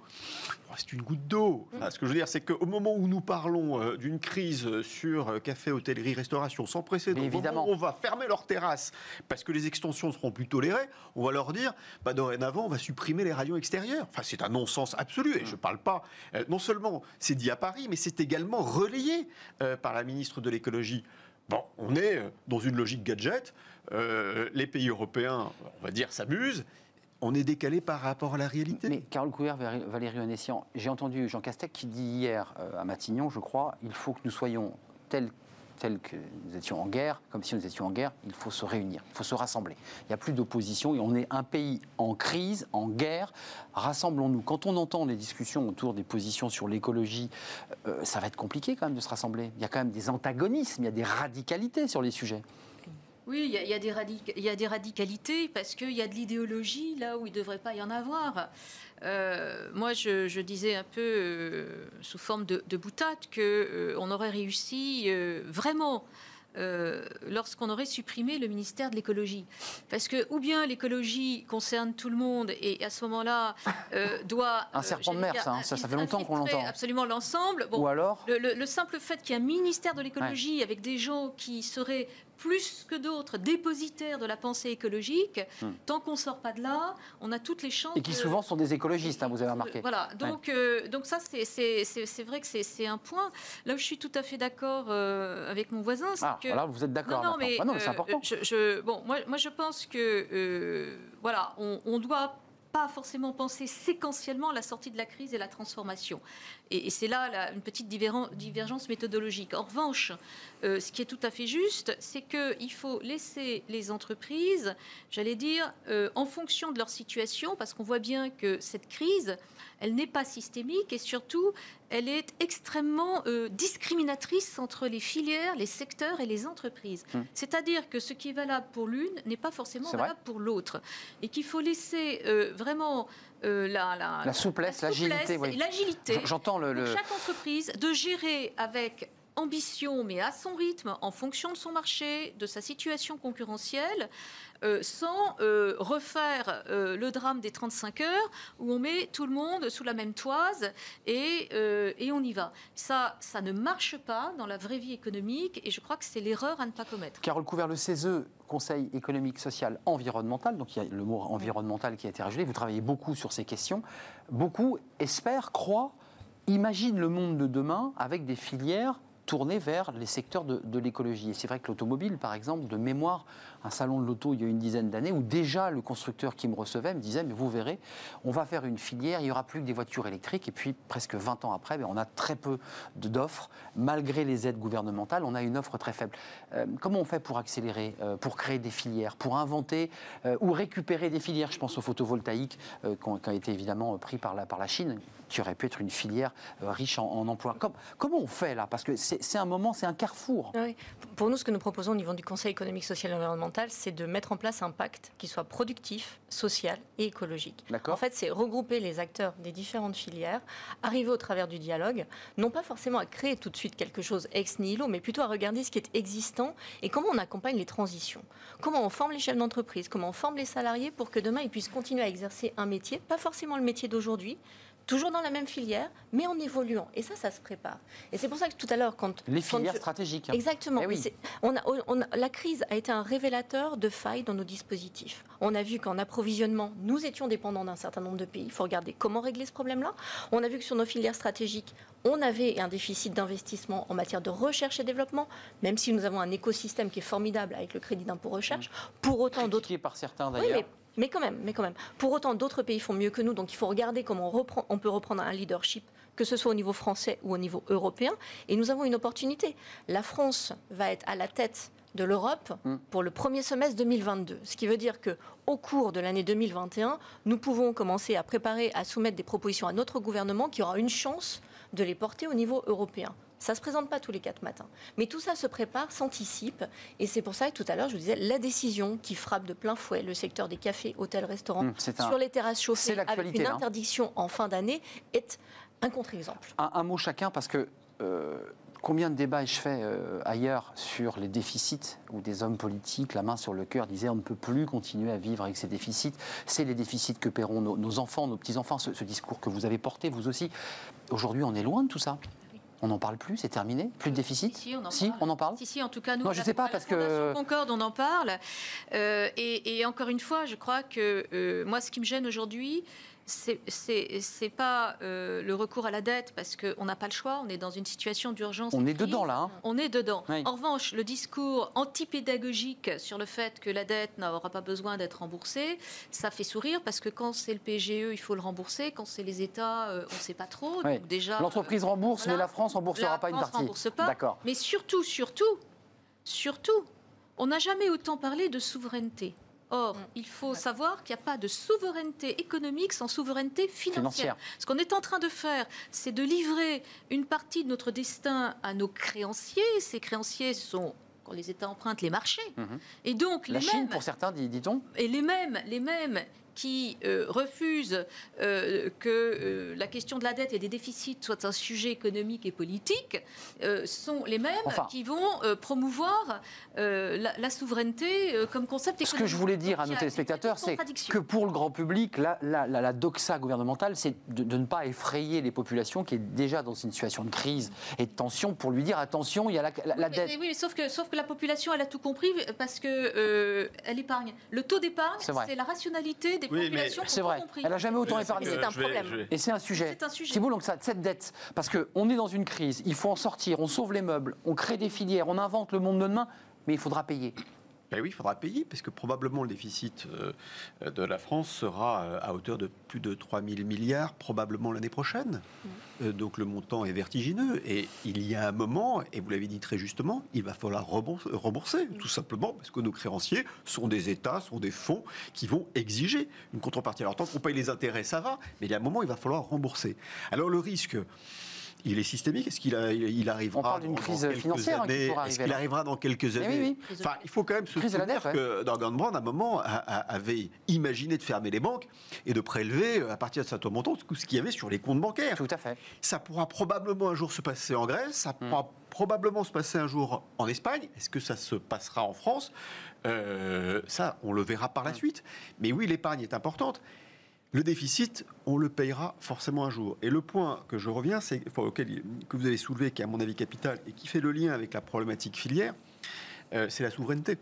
Oh, C'est une goutte d'eau. Enfin, ce que je veux dire, c'est qu'au moment où nous parlons euh, d'une crise sur euh, café, hôtellerie, restauration sans précédent, Mais au moment évidemment. où on va fermer leurs terrasses parce que les extensions seront plus tolérées, on va leur dire, bah, dorénavant, on va supprimer les radios extérieurs. Enfin, c'est un non-sens absolu. Et je ne parle pas, euh, non seulement c'est dit à Paris, mais c'est également relayé euh, par la ministre de l'écologie. Bon, on est euh, dans une logique gadget. Euh, les pays européens, on va dire, s'amusent. On est décalé par rapport à la réalité. Mais Carole Val- Valérie Onessian, j'ai entendu Jean Castex qui dit hier euh, à Matignon, je crois, il faut que nous soyons tels tels que nous étions en guerre, comme si nous étions en guerre, il faut se réunir, il faut se rassembler. Il n'y a plus d'opposition et on est un pays en crise, en guerre. Rassemblons-nous. Quand on entend les discussions autour des positions sur l'écologie, euh, ça va être compliqué quand même de se rassembler. Il y a quand même des antagonismes, il y a des radicalités sur les sujets. Oui, il y, a- y des radic- il y a des radicalités parce qu'il y a de l'idéologie là où il ne devrait pas y en avoir. Euh, moi, je, je disais un peu euh, sous forme de, de boutade qu'on aurait réussi euh, vraiment euh, lorsqu'on aurait supprimé le ministère de l'écologie. Parce que, ou bien l'écologie concerne tout le monde et à ce moment-là euh, doit. [LAUGHS] Un euh, serpent de mer, dire, ça, hein. Ça, ça fait longtemps qu'on l'entend. Absolument l'ensemble. Bon, Ou alors le, le- le simple fait qu'il y ait un ministère de l'écologie avec des gens qui seraient plus que d'autres dépositaires de la pensée écologique, Hmm. tant qu'on ne sort pas de là, on a toutes les chances. Et qui de- souvent sont des écologistes, hein, vous avez remarqué. Voilà, donc, euh, donc ça, c'est- c'est c'est- c'est vrai que c'est- c'est un point. Là où je suis tout à fait d'accord euh, avec mon voisin, c'est Ah, que. voilà, vous êtes d'accord. Non, non, mais, Ah non, mais c'est euh, important. je- je- bon, moi, moi, je pense que euh, voilà, on, on doit pas forcément penser séquentiellement la sortie de la crise et la transformation. Et, c'est là une petite divergen- divergence méthodologique. En revanche, euh, ce qui est tout à fait juste, c'est qu'il faut laisser les entreprises, j'allais dire, euh, en fonction de leur situation, parce qu'on voit bien que cette crise, elle n'est pas systémique et surtout, elle est extrêmement euh, discriminatrice entre les filières, les secteurs et les entreprises. Hmm. C'est-à-dire que ce qui est valable pour l'une n'est pas forcément valable pour l'autre. Et qu'il faut laisser euh, vraiment euh, la, la- La souplesse, l'agilité, oui. l'agilité J'entends le. le- chaque entreprise de gérer avec ambition, mais à son rythme, en fonction de son marché, de sa situation concurrentielle, euh, sans euh, refaire euh, le drame des 35 heures où on met tout le monde sous la même toise et, on y va. Ça, ça ne marche pas dans la vraie vie économique et je crois que c'est l'erreur à ne pas commettre. Carole Couvert, le CESE, Conseil économique, social, environnemental, donc il y a le mot environnemental qui a été rajouté, vous travaillez beaucoup sur ces questions. Beaucoup espèrent, croient, imaginent le monde de demain avec des filières tournées vers les secteurs de l'écologie. Et c'est vrai que l'automobile, par exemple, de mémoire, un salon de l'auto il y a une dizaine d'années, où déjà le constructeur qui me recevait me disait, mais vous verrez, on va faire une filière, il n'y aura plus que des voitures électriques, et puis presque 20 ans après, ben, on a très peu d'offres, malgré les aides gouvernementales, on a une offre très faible. Euh, comment on fait pour accélérer, euh, pour créer des filières, pour inventer euh, ou récupérer des filières? Je pense au photovoltaïque, qui, ont été évidemment pris par la, par la Chine, qui aurait pu être une filière riche en, en emplois. Com- comment on fait là? Parce que c'est un moment, c'est un carrefour. Pour nous, ce que nous proposons au niveau du Conseil économique, social et environnemental, c'est de mettre en place un pacte qui soit productif, social et écologique. En fait, c'est regrouper les acteurs des différentes filières, arriver au travers du dialogue, non pas forcément à créer tout de suite quelque chose ex nihilo, mais plutôt à regarder ce qui est existant et comment on accompagne les transitions. Comment on forme les chefs d'entreprise, comment on forme les salariés pour que demain ils puissent continuer à exercer un métier, pas forcément le métier d'aujourd'hui, toujours dans la même filière, mais en évoluant. Et ça, ça se prépare. Et c'est pour ça que tout à l'heure, quand... Les quand filières je- stratégiques. hein. Exactement. Eh oui. Mais c'est- on a- on a- la crise a été un révélateur de failles dans nos dispositifs. On a vu qu'en approvisionnement, nous étions dépendants d'un certain nombre de pays. Il faut regarder comment régler ce problème-là. On a vu que sur nos filières stratégiques, on avait un déficit d'investissement en matière de recherche et développement, même si nous avons un écosystème qui est formidable avec le crédit d'impôt recherche. Pour autant, d'autres Critiqué par certains d'ailleurs. Mais quand même, mais quand même. Pour autant, d'autres pays font mieux que nous, donc il faut regarder comment on, reprend, on peut reprendre un leadership, que ce soit au niveau français ou au niveau européen. Et nous avons une opportunité. La France va être à la tête de l'Europe Mm. pour le premier semestre 2022. Ce qui veut dire que au cours de l'année 2021, nous pouvons commencer à préparer, à soumettre des propositions à notre gouvernement qui aura une chance de les porter au niveau européen. Ça ne se présente pas tous les quatre matins. Mais tout ça se prépare, s'anticipe. Et c'est pour ça que tout à l'heure, je vous disais, la décision qui frappe de plein fouet le secteur des cafés, hôtels, restaurants, Hum, un- sur les terrasses chauffées, avec une là. interdiction en fin d'année, est un contre-exemple. Un, un mot chacun, parce que euh, combien de débats ai-je fait euh, ailleurs sur les déficits, où des hommes politiques, la main sur le cœur, disaient on ne peut plus continuer à vivre avec ces déficits. C'est les déficits que paieront nos, nos enfants, nos petits-enfants, ce, ce discours que vous avez porté, vous aussi. Aujourd'hui, on est loin de tout ça. On n'en parle plus, c'est terminé Plus de déficit Si, on en Si, parle. on en parle Si, si, en tout cas, nous, Non, je sais pas, parce que- Concorde, on en parle. Euh, et, et encore une fois, je crois que euh, moi, ce qui me gêne aujourd'hui, c'est pas euh, le recours à la dette, parce qu'on n'a pas le choix, on est dans une situation d'urgence. On est dedans, là, hein. On est dedans. Oui. En revanche, le discours antipédagogique sur le fait que la dette n'aura pas besoin d'être remboursée, ça fait sourire, parce que quand c'est le PGE, il faut le rembourser. Quand c'est les États, euh, on ne sait pas trop. Oui. Donc déjà, L'entreprise rembourse, voilà. mais la France remboursera la pas une partie. rembourse pas. D'accord. Mais surtout, surtout, surtout, on n'a jamais autant parlé de souveraineté. Or, Mm. il faut savoir qu'il n'y a pas de souveraineté économique sans souveraineté financière. Financière. Ce qu'on est en train de faire, c'est de livrer une partie de notre destin à nos créanciers. Ces créanciers sont, quand les États empruntent, les marchés. Mhm. Et donc, La les Chine, mêmes, pour certains, dit- dit-on et les mêmes, les mêmes qui euh, refusent euh, que euh, la question de la dette et des déficits soit un sujet économique et politique, euh, sont les mêmes Enfin. qui vont euh, promouvoir la, la souveraineté comme concept Ce économique. que je voulais dire à nos téléspectateurs, c'est que pour le grand public, la, la- la- la doxa gouvernementale, c'est de, de ne pas effrayer les populations qui est déjà dans une situation de crise et de tension pour lui dire attention, il y a la, Oui, dette. mais- oui, mais sauf que, sauf que la population, elle a tout compris parce que euh, elle épargne. Le taux d'épargne, c'est la rationalité des Oui, populations. C'est vrai. compris. Elle n'a jamais autant épargné. c'est un vais- problème. vais- Et c'est un sujet. C'est un sujet. Thibault, donc ça, cette dette, parce qu'on est dans une crise, il faut en sortir, on sauve les meubles, on crée des filières, on invente le monde de demain, mais il faudra payer. Ben oui, il faudra payer, parce que probablement le déficit euh, de la France sera euh, à hauteur de plus de 3 000 milliards, probablement l'année prochaine. Euh, Donc le montant est vertigineux. Et il y a un moment, et vous l'avez dit très justement, il va falloir rembourser, rembourser, tout simplement, parce que nos créanciers sont des États, sont des fonds qui vont exiger une contrepartie. Alors tant qu'on paye les intérêts, ça va, mais il y a un moment, il va falloir rembourser. Alors le risque... Il est systémique. Est-ce qu'il il arrivera On parle d'une dans- crise quelques financière, hein, années? Est-ce qu'il arrivera dans quelques oui, années? oui. Enfin, il faut quand même se souvenir que Dorgan Brand, à un moment, a- a- avait imaginé de fermer les banques et de prélever, euh, à partir de certain montant, tout ce qu'il y avait sur les comptes bancaires. Tout à fait. Ça pourra probablement un jour se passer en Grèce, ça Hmm. pourra probablement se passer un jour en Espagne. Est-ce que ça se passera en France? Euh, Ça, on le verra par la Hmm. suite. Mais oui, l'épargne est importante. Le déficit, on le payera forcément un jour. Et le point que je reviens, c'est auquel que vous avez soulevé, qui est à mon avis capital et qui fait le lien avec la problématique filière, euh, c'est la souveraineté.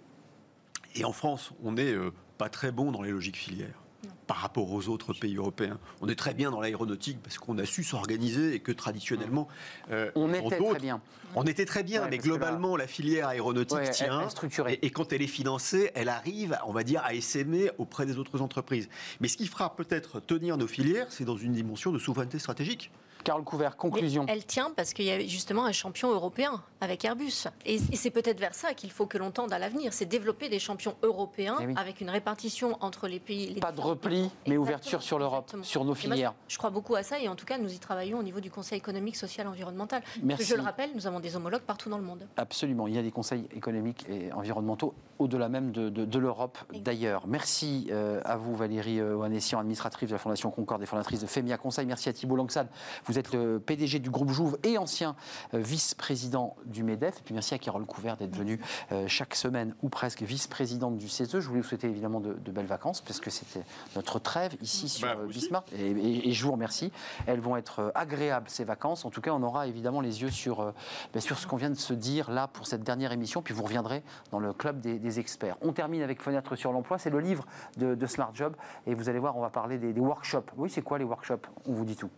Et en France, on n'est euh, pas très bon dans les logiques filières par rapport aux autres pays européens. On est très bien dans l'aéronautique parce qu'on a su s'organiser et que traditionnellement, euh, On était très bien. on était très bien, Ouais, mais là- globalement, la filière aéronautique Ouais, tient. elle est structurée. Et, et quand elle est financée, elle arrive, on va dire, à essaimer auprès des autres entreprises. Mais ce qui fera peut-être tenir nos filières, c'est dans une dimension de souveraineté stratégique. Carole Couvert, Mais conclusion. elle tient parce qu'il y a justement un champion européen avec Airbus. Et, et c'est peut-être vers ça qu'il faut que l'on tende à l'avenir. C'est développer des champions européens Eh oui. avec une répartition entre les pays. les Pas de repli, pays. mais Exactement, ouverture sur l'Europe, sur nos Et moi, filières. je, crois beaucoup à ça et en tout cas, nous y travaillons au niveau du Conseil économique, social, environnemental. Parce Merci. que je le rappelle, nous avons des homologues partout dans le monde. Absolument, il y a des conseils économiques et environnementaux au-delà même de, de- de l'Europe d'ailleurs. Merci euh, à vous Valérie euh, Oanessian, administratrice de la Fondation Concorde et fondatrice de FEMIA Conseil. Merci à Thibault Langsad. Vous Vous êtes le PDG du groupe Jouve et ancien euh, vice-président du MEDEF. Et puis merci à Carole Couvert d'être venue euh, chaque semaine ou presque vice-présidente du CESE. Je voulais vous souhaiter évidemment de, de belles vacances parce que c'était notre trêve ici sur Bah, euh. Bismarck. Et, et- et je vous remercie. Elles vont être euh, agréables ces vacances. En tout cas, on aura évidemment les yeux sur, euh, ben, sur ce qu'on vient de se dire là pour cette dernière émission. Puis vous reviendrez dans le club des, des experts. On termine avec Fenêtre sur l'emploi. C'est le livre de, de Smart Job. Et vous allez voir, on va parler des, des workshops. Oui, c'est quoi les workshops? On vous dit tout.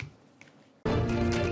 Thank you.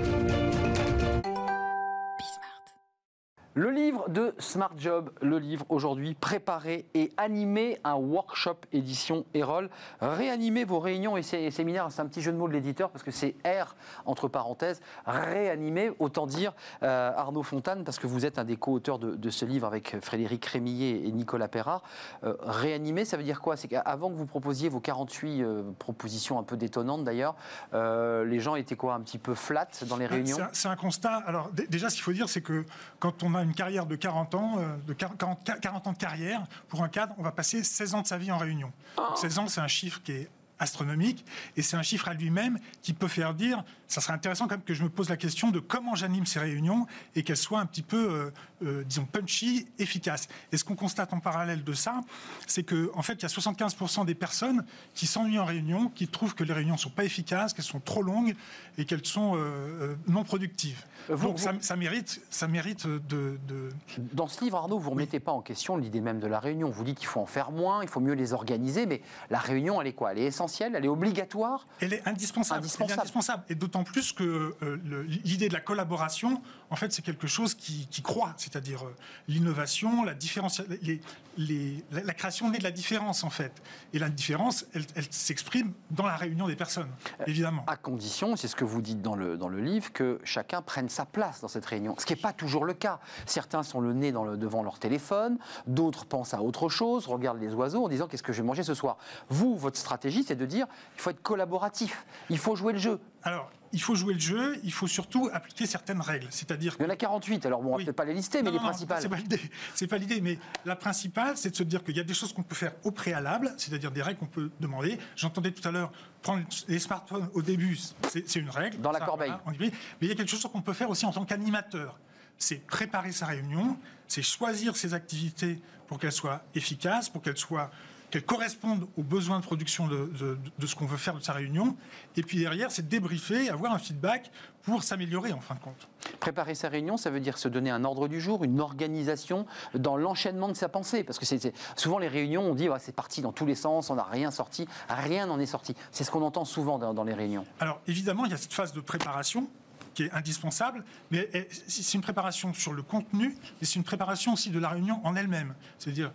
Le livre de Smart Job, le livre aujourd'hui, préparer et animer un workshop édition Erol. Réanimer vos réunions et sé- et séminaires, c'est un petit jeu de mots de l'éditeur parce que c'est R entre parenthèses. Réanimer, autant dire euh, Arnaud Fontane, parce que vous êtes un des co-auteurs de, de ce livre avec Frédéric Rémillet et Nicolas Perrard. Euh, réanimer, ça veut dire quoi? C'est qu'avant que vous proposiez vos 48 euh, propositions un peu détonnantes d'ailleurs, euh, les gens étaient quoi? Un petit peu flat dans les réunions? C'est un- constat. Alors, dé- déjà, ce qu'il faut dire, c'est que quand on a une carrière de 40 ans, euh, de 40, 40 40 ans de carrière, pour un cadre, on va passer 16 ans de sa vie en réunion. Donc, 16 ans, c'est un chiffre qui est astronomique et c'est un chiffre à lui-même qui peut faire dire, ça serait intéressant quand même que je me pose la question de comment j'anime ces réunions et qu'elles soient un petit peu, euh, euh, disons, punchy, efficaces. Et ce qu'on constate en parallèle de ça, c'est qu'en en fait, il y a 75% des personnes qui s'ennuient en réunion, qui trouvent que les réunions ne sont pas efficaces, qu'elles sont trop longues et qu'elles sont euh, non productives. Vous- Donc vous- ça, ça mérite, ça mérite de, de- Dans ce livre, Arnaud, vous ne remettez pas en question l'idée même de la réunion. Vous dites qu'il faut en faire moins, il faut mieux les organiser, mais la réunion, elle est quoi? Elle est essentielle, elle est obligatoire? Elle est indispensable. Indispensable. Elle est indispensable. Et d'autant plus que euh, l'idée de la collaboration, en fait, c'est quelque chose qui, qui croît, c'est-à-dire euh, l'innovation, la différence, les- les- la, la création de la différence, en fait. Et la différence, elle, elle s'exprime dans la réunion des personnes, évidemment. À condition, c'est ce que vous dites dans le, dans le livre, que chacun prenne sa place dans cette réunion. Ce qui n'est pas toujours le cas. Certains sont le nez dans le, devant leur téléphone, d'autres pensent à autre chose, regardent les oiseaux en disant qu'est-ce que je vais manger ce soir? Vous, votre stratégie, c'est de dire il faut être collaboratif, il faut jouer le jeu. Alors, il faut jouer le jeu, il faut surtout appliquer certaines règles. C'est-à-dire Il y en a 48, alors bon, on va Oui. peut-être pas les lister, mais Non, les non, principales. C'est pas l'idée. C'est pas l'idée. Mais la principale, c'est de se dire qu'il y a des choses qu'on peut faire au préalable, c'est-à-dire des règles qu'on peut demander. J'entendais tout à l'heure prendre les smartphones au début, c'est une règle. Dans la Ça, corbeille. voilà. Mais il y a quelque chose qu'on peut faire aussi en tant qu'animateur. C'est préparer sa réunion, c'est choisir ses activités pour qu'elles soient efficaces, pour qu'elles soient qu'elles correspondent aux besoins de production de, de- de ce qu'on veut faire de sa réunion. Et puis derrière, c'est débriefer, avoir un feedback pour s'améliorer en fin de compte. Préparer sa réunion, ça veut dire se donner un ordre du jour, une organisation dans l'enchaînement de sa pensée. Parce que c'est souvent les réunions, on dit ouais, c'est parti dans tous les sens, on n'a rien sorti, rien n'en est sorti. C'est ce qu'on entend souvent dans, dans les réunions. Alors évidemment, il y a cette phase de préparation qui est indispensable, mais c'est une préparation sur le contenu, mais c'est une préparation aussi de la réunion en elle-même. C'est-à-dire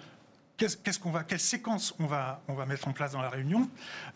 quelle séquence on va, on va mettre en place dans la réunion?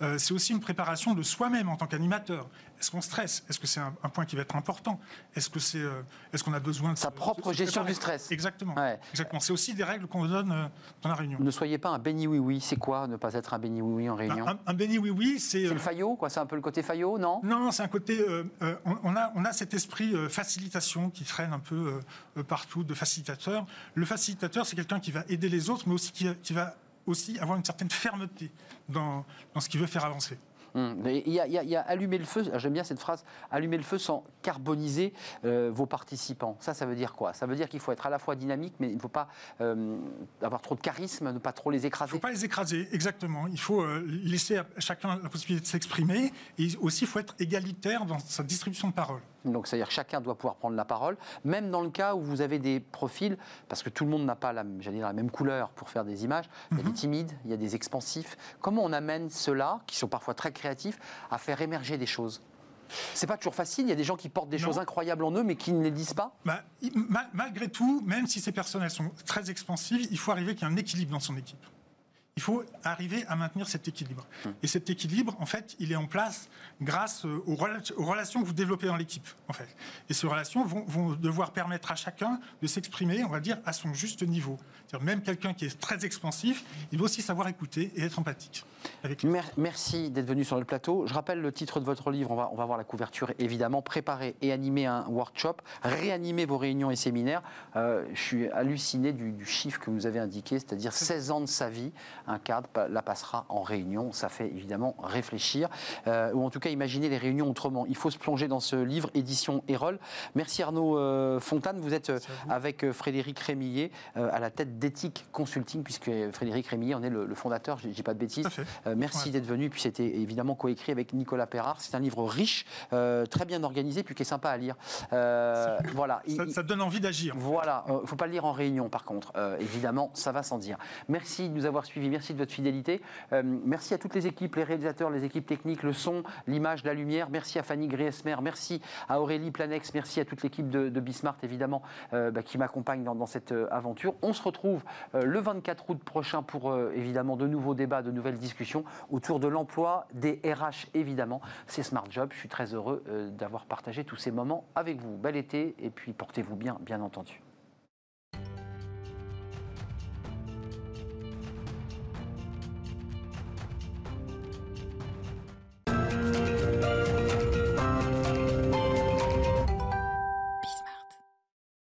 Euh, c'est aussi une préparation de soi-même en tant qu'animateur. Est-ce qu'on stresse? Est-ce que c'est un, un point qui va être important? Est-ce que c'est, euh, est-ce qu'on a besoin de Sa propre de gestion du stress. Exactement. Ouais. Exactement. C'est aussi des règles qu'on donne euh, dans la réunion. Ne soyez pas un béni oui oui. C'est quoi ne pas être un béni oui oui en réunion? Un, un béni oui oui, c'est C'est euh, le faillot, quoi? C'est un peu le côté faillot, non? Non, c'est un côté. euh, euh, on, a, on a cet esprit euh, facilitation qui traîne un peu euh, euh, partout, de facilitateur. Le facilitateur, c'est quelqu'un qui va aider les autres, mais aussi qui, qui va aussi avoir une certaine fermeté dans, dans ce qu'il veut faire avancer. Hum, Il y, a- il y a- il y a allumer le feu, j'aime bien cette phrase, allumer le feu sans carboniser euh, vos participants. Ça, ça veut dire quoi? Ça veut dire qu'il faut être à la fois dynamique, mais il ne faut pas euh, avoir trop de charisme, ne pas trop les Il ne écraser. faut pas les écraser, exactement. Il faut euh, laisser à chacun la possibilité de s'exprimer. Et aussi, il faut être égalitaire dans sa distribution de parole. Donc, c'est-à-dire que chacun doit pouvoir prendre la parole, même dans le cas où vous avez des profils, parce que tout le monde n'a pas la, j'allais dire, la même couleur pour faire des images. Il y a des timides, il y a des expansifs. Comment on amène ceux-là, qui sont parfois très créatifs, à faire émerger des choses? C'est pas toujours facile. Il y a des gens qui portent des Non. choses incroyables en eux, mais qui ne les disent pas? Bah, mal- malgré tout, même si ces personnes elles sont très expansives, il faut arriver qu'il y ait un équilibre dans son équipe. Il faut arriver à maintenir cet équilibre. Et cet équilibre, en fait, il est en place grâce euh, aux, rela- aux relations que vous développez dans l'équipe, en fait. Et ces relations vont, vont devoir permettre à chacun de s'exprimer, on va dire, à son juste niveau. C'est-à-dire même quelqu'un qui est très expansif, il doit aussi savoir écouter et être empathique. Avec les- Mer- Merci d'être venu sur le plateau. Je rappelle le titre de votre livre, on va, on va voir la couverture évidemment. Préparer et animer un workshop, réanimer vos réunions et séminaires. Euh, je suis halluciné du, du chiffre que vous avez indiqué, c'est-à-dire 16 ans de sa vie un cadre la passera en réunion. Ça fait évidemment réfléchir, ou en tout cas imaginer les réunions autrement. Il faut se plonger dans ce livre, édition Erol. Merci Arnaud Fontane. Vous êtes avec Frédéric Rémillet à la tête d'Ethique Consulting, puisque Frédéric Rémillet en est le, fondateur, je ne dis pas de bêtises. merci d'être venu. Puis c'était évidemment coécrit avec Nicolas Perrard. C'est un livre riche, très bien organisé, puis qui est sympa à lire. voilà. Ça, ça, donne envie d'agir. Voilà. Il ne faut pas le lire en réunion, par contre. évidemment, ça va sans dire. Merci de nous avoir suivis. Merci de votre fidélité. merci à toutes les équipes, les réalisateurs, les équipes techniques, le son, l'image, la lumière. Merci à Fanny Griesmer. Merci à Aurélie Planex. Merci à toute l'équipe de, Bismart, évidemment, bah, qui m'accompagne dans, cette aventure. On se retrouve le 24 août prochain pour évidemment de nouveaux débats, de nouvelles discussions autour de l'emploi, des RH évidemment. C'est Smart Job. Je suis très heureux d'avoir partagé tous ces moments avec vous. Bel été et puis portez-vous bien, bien entendu.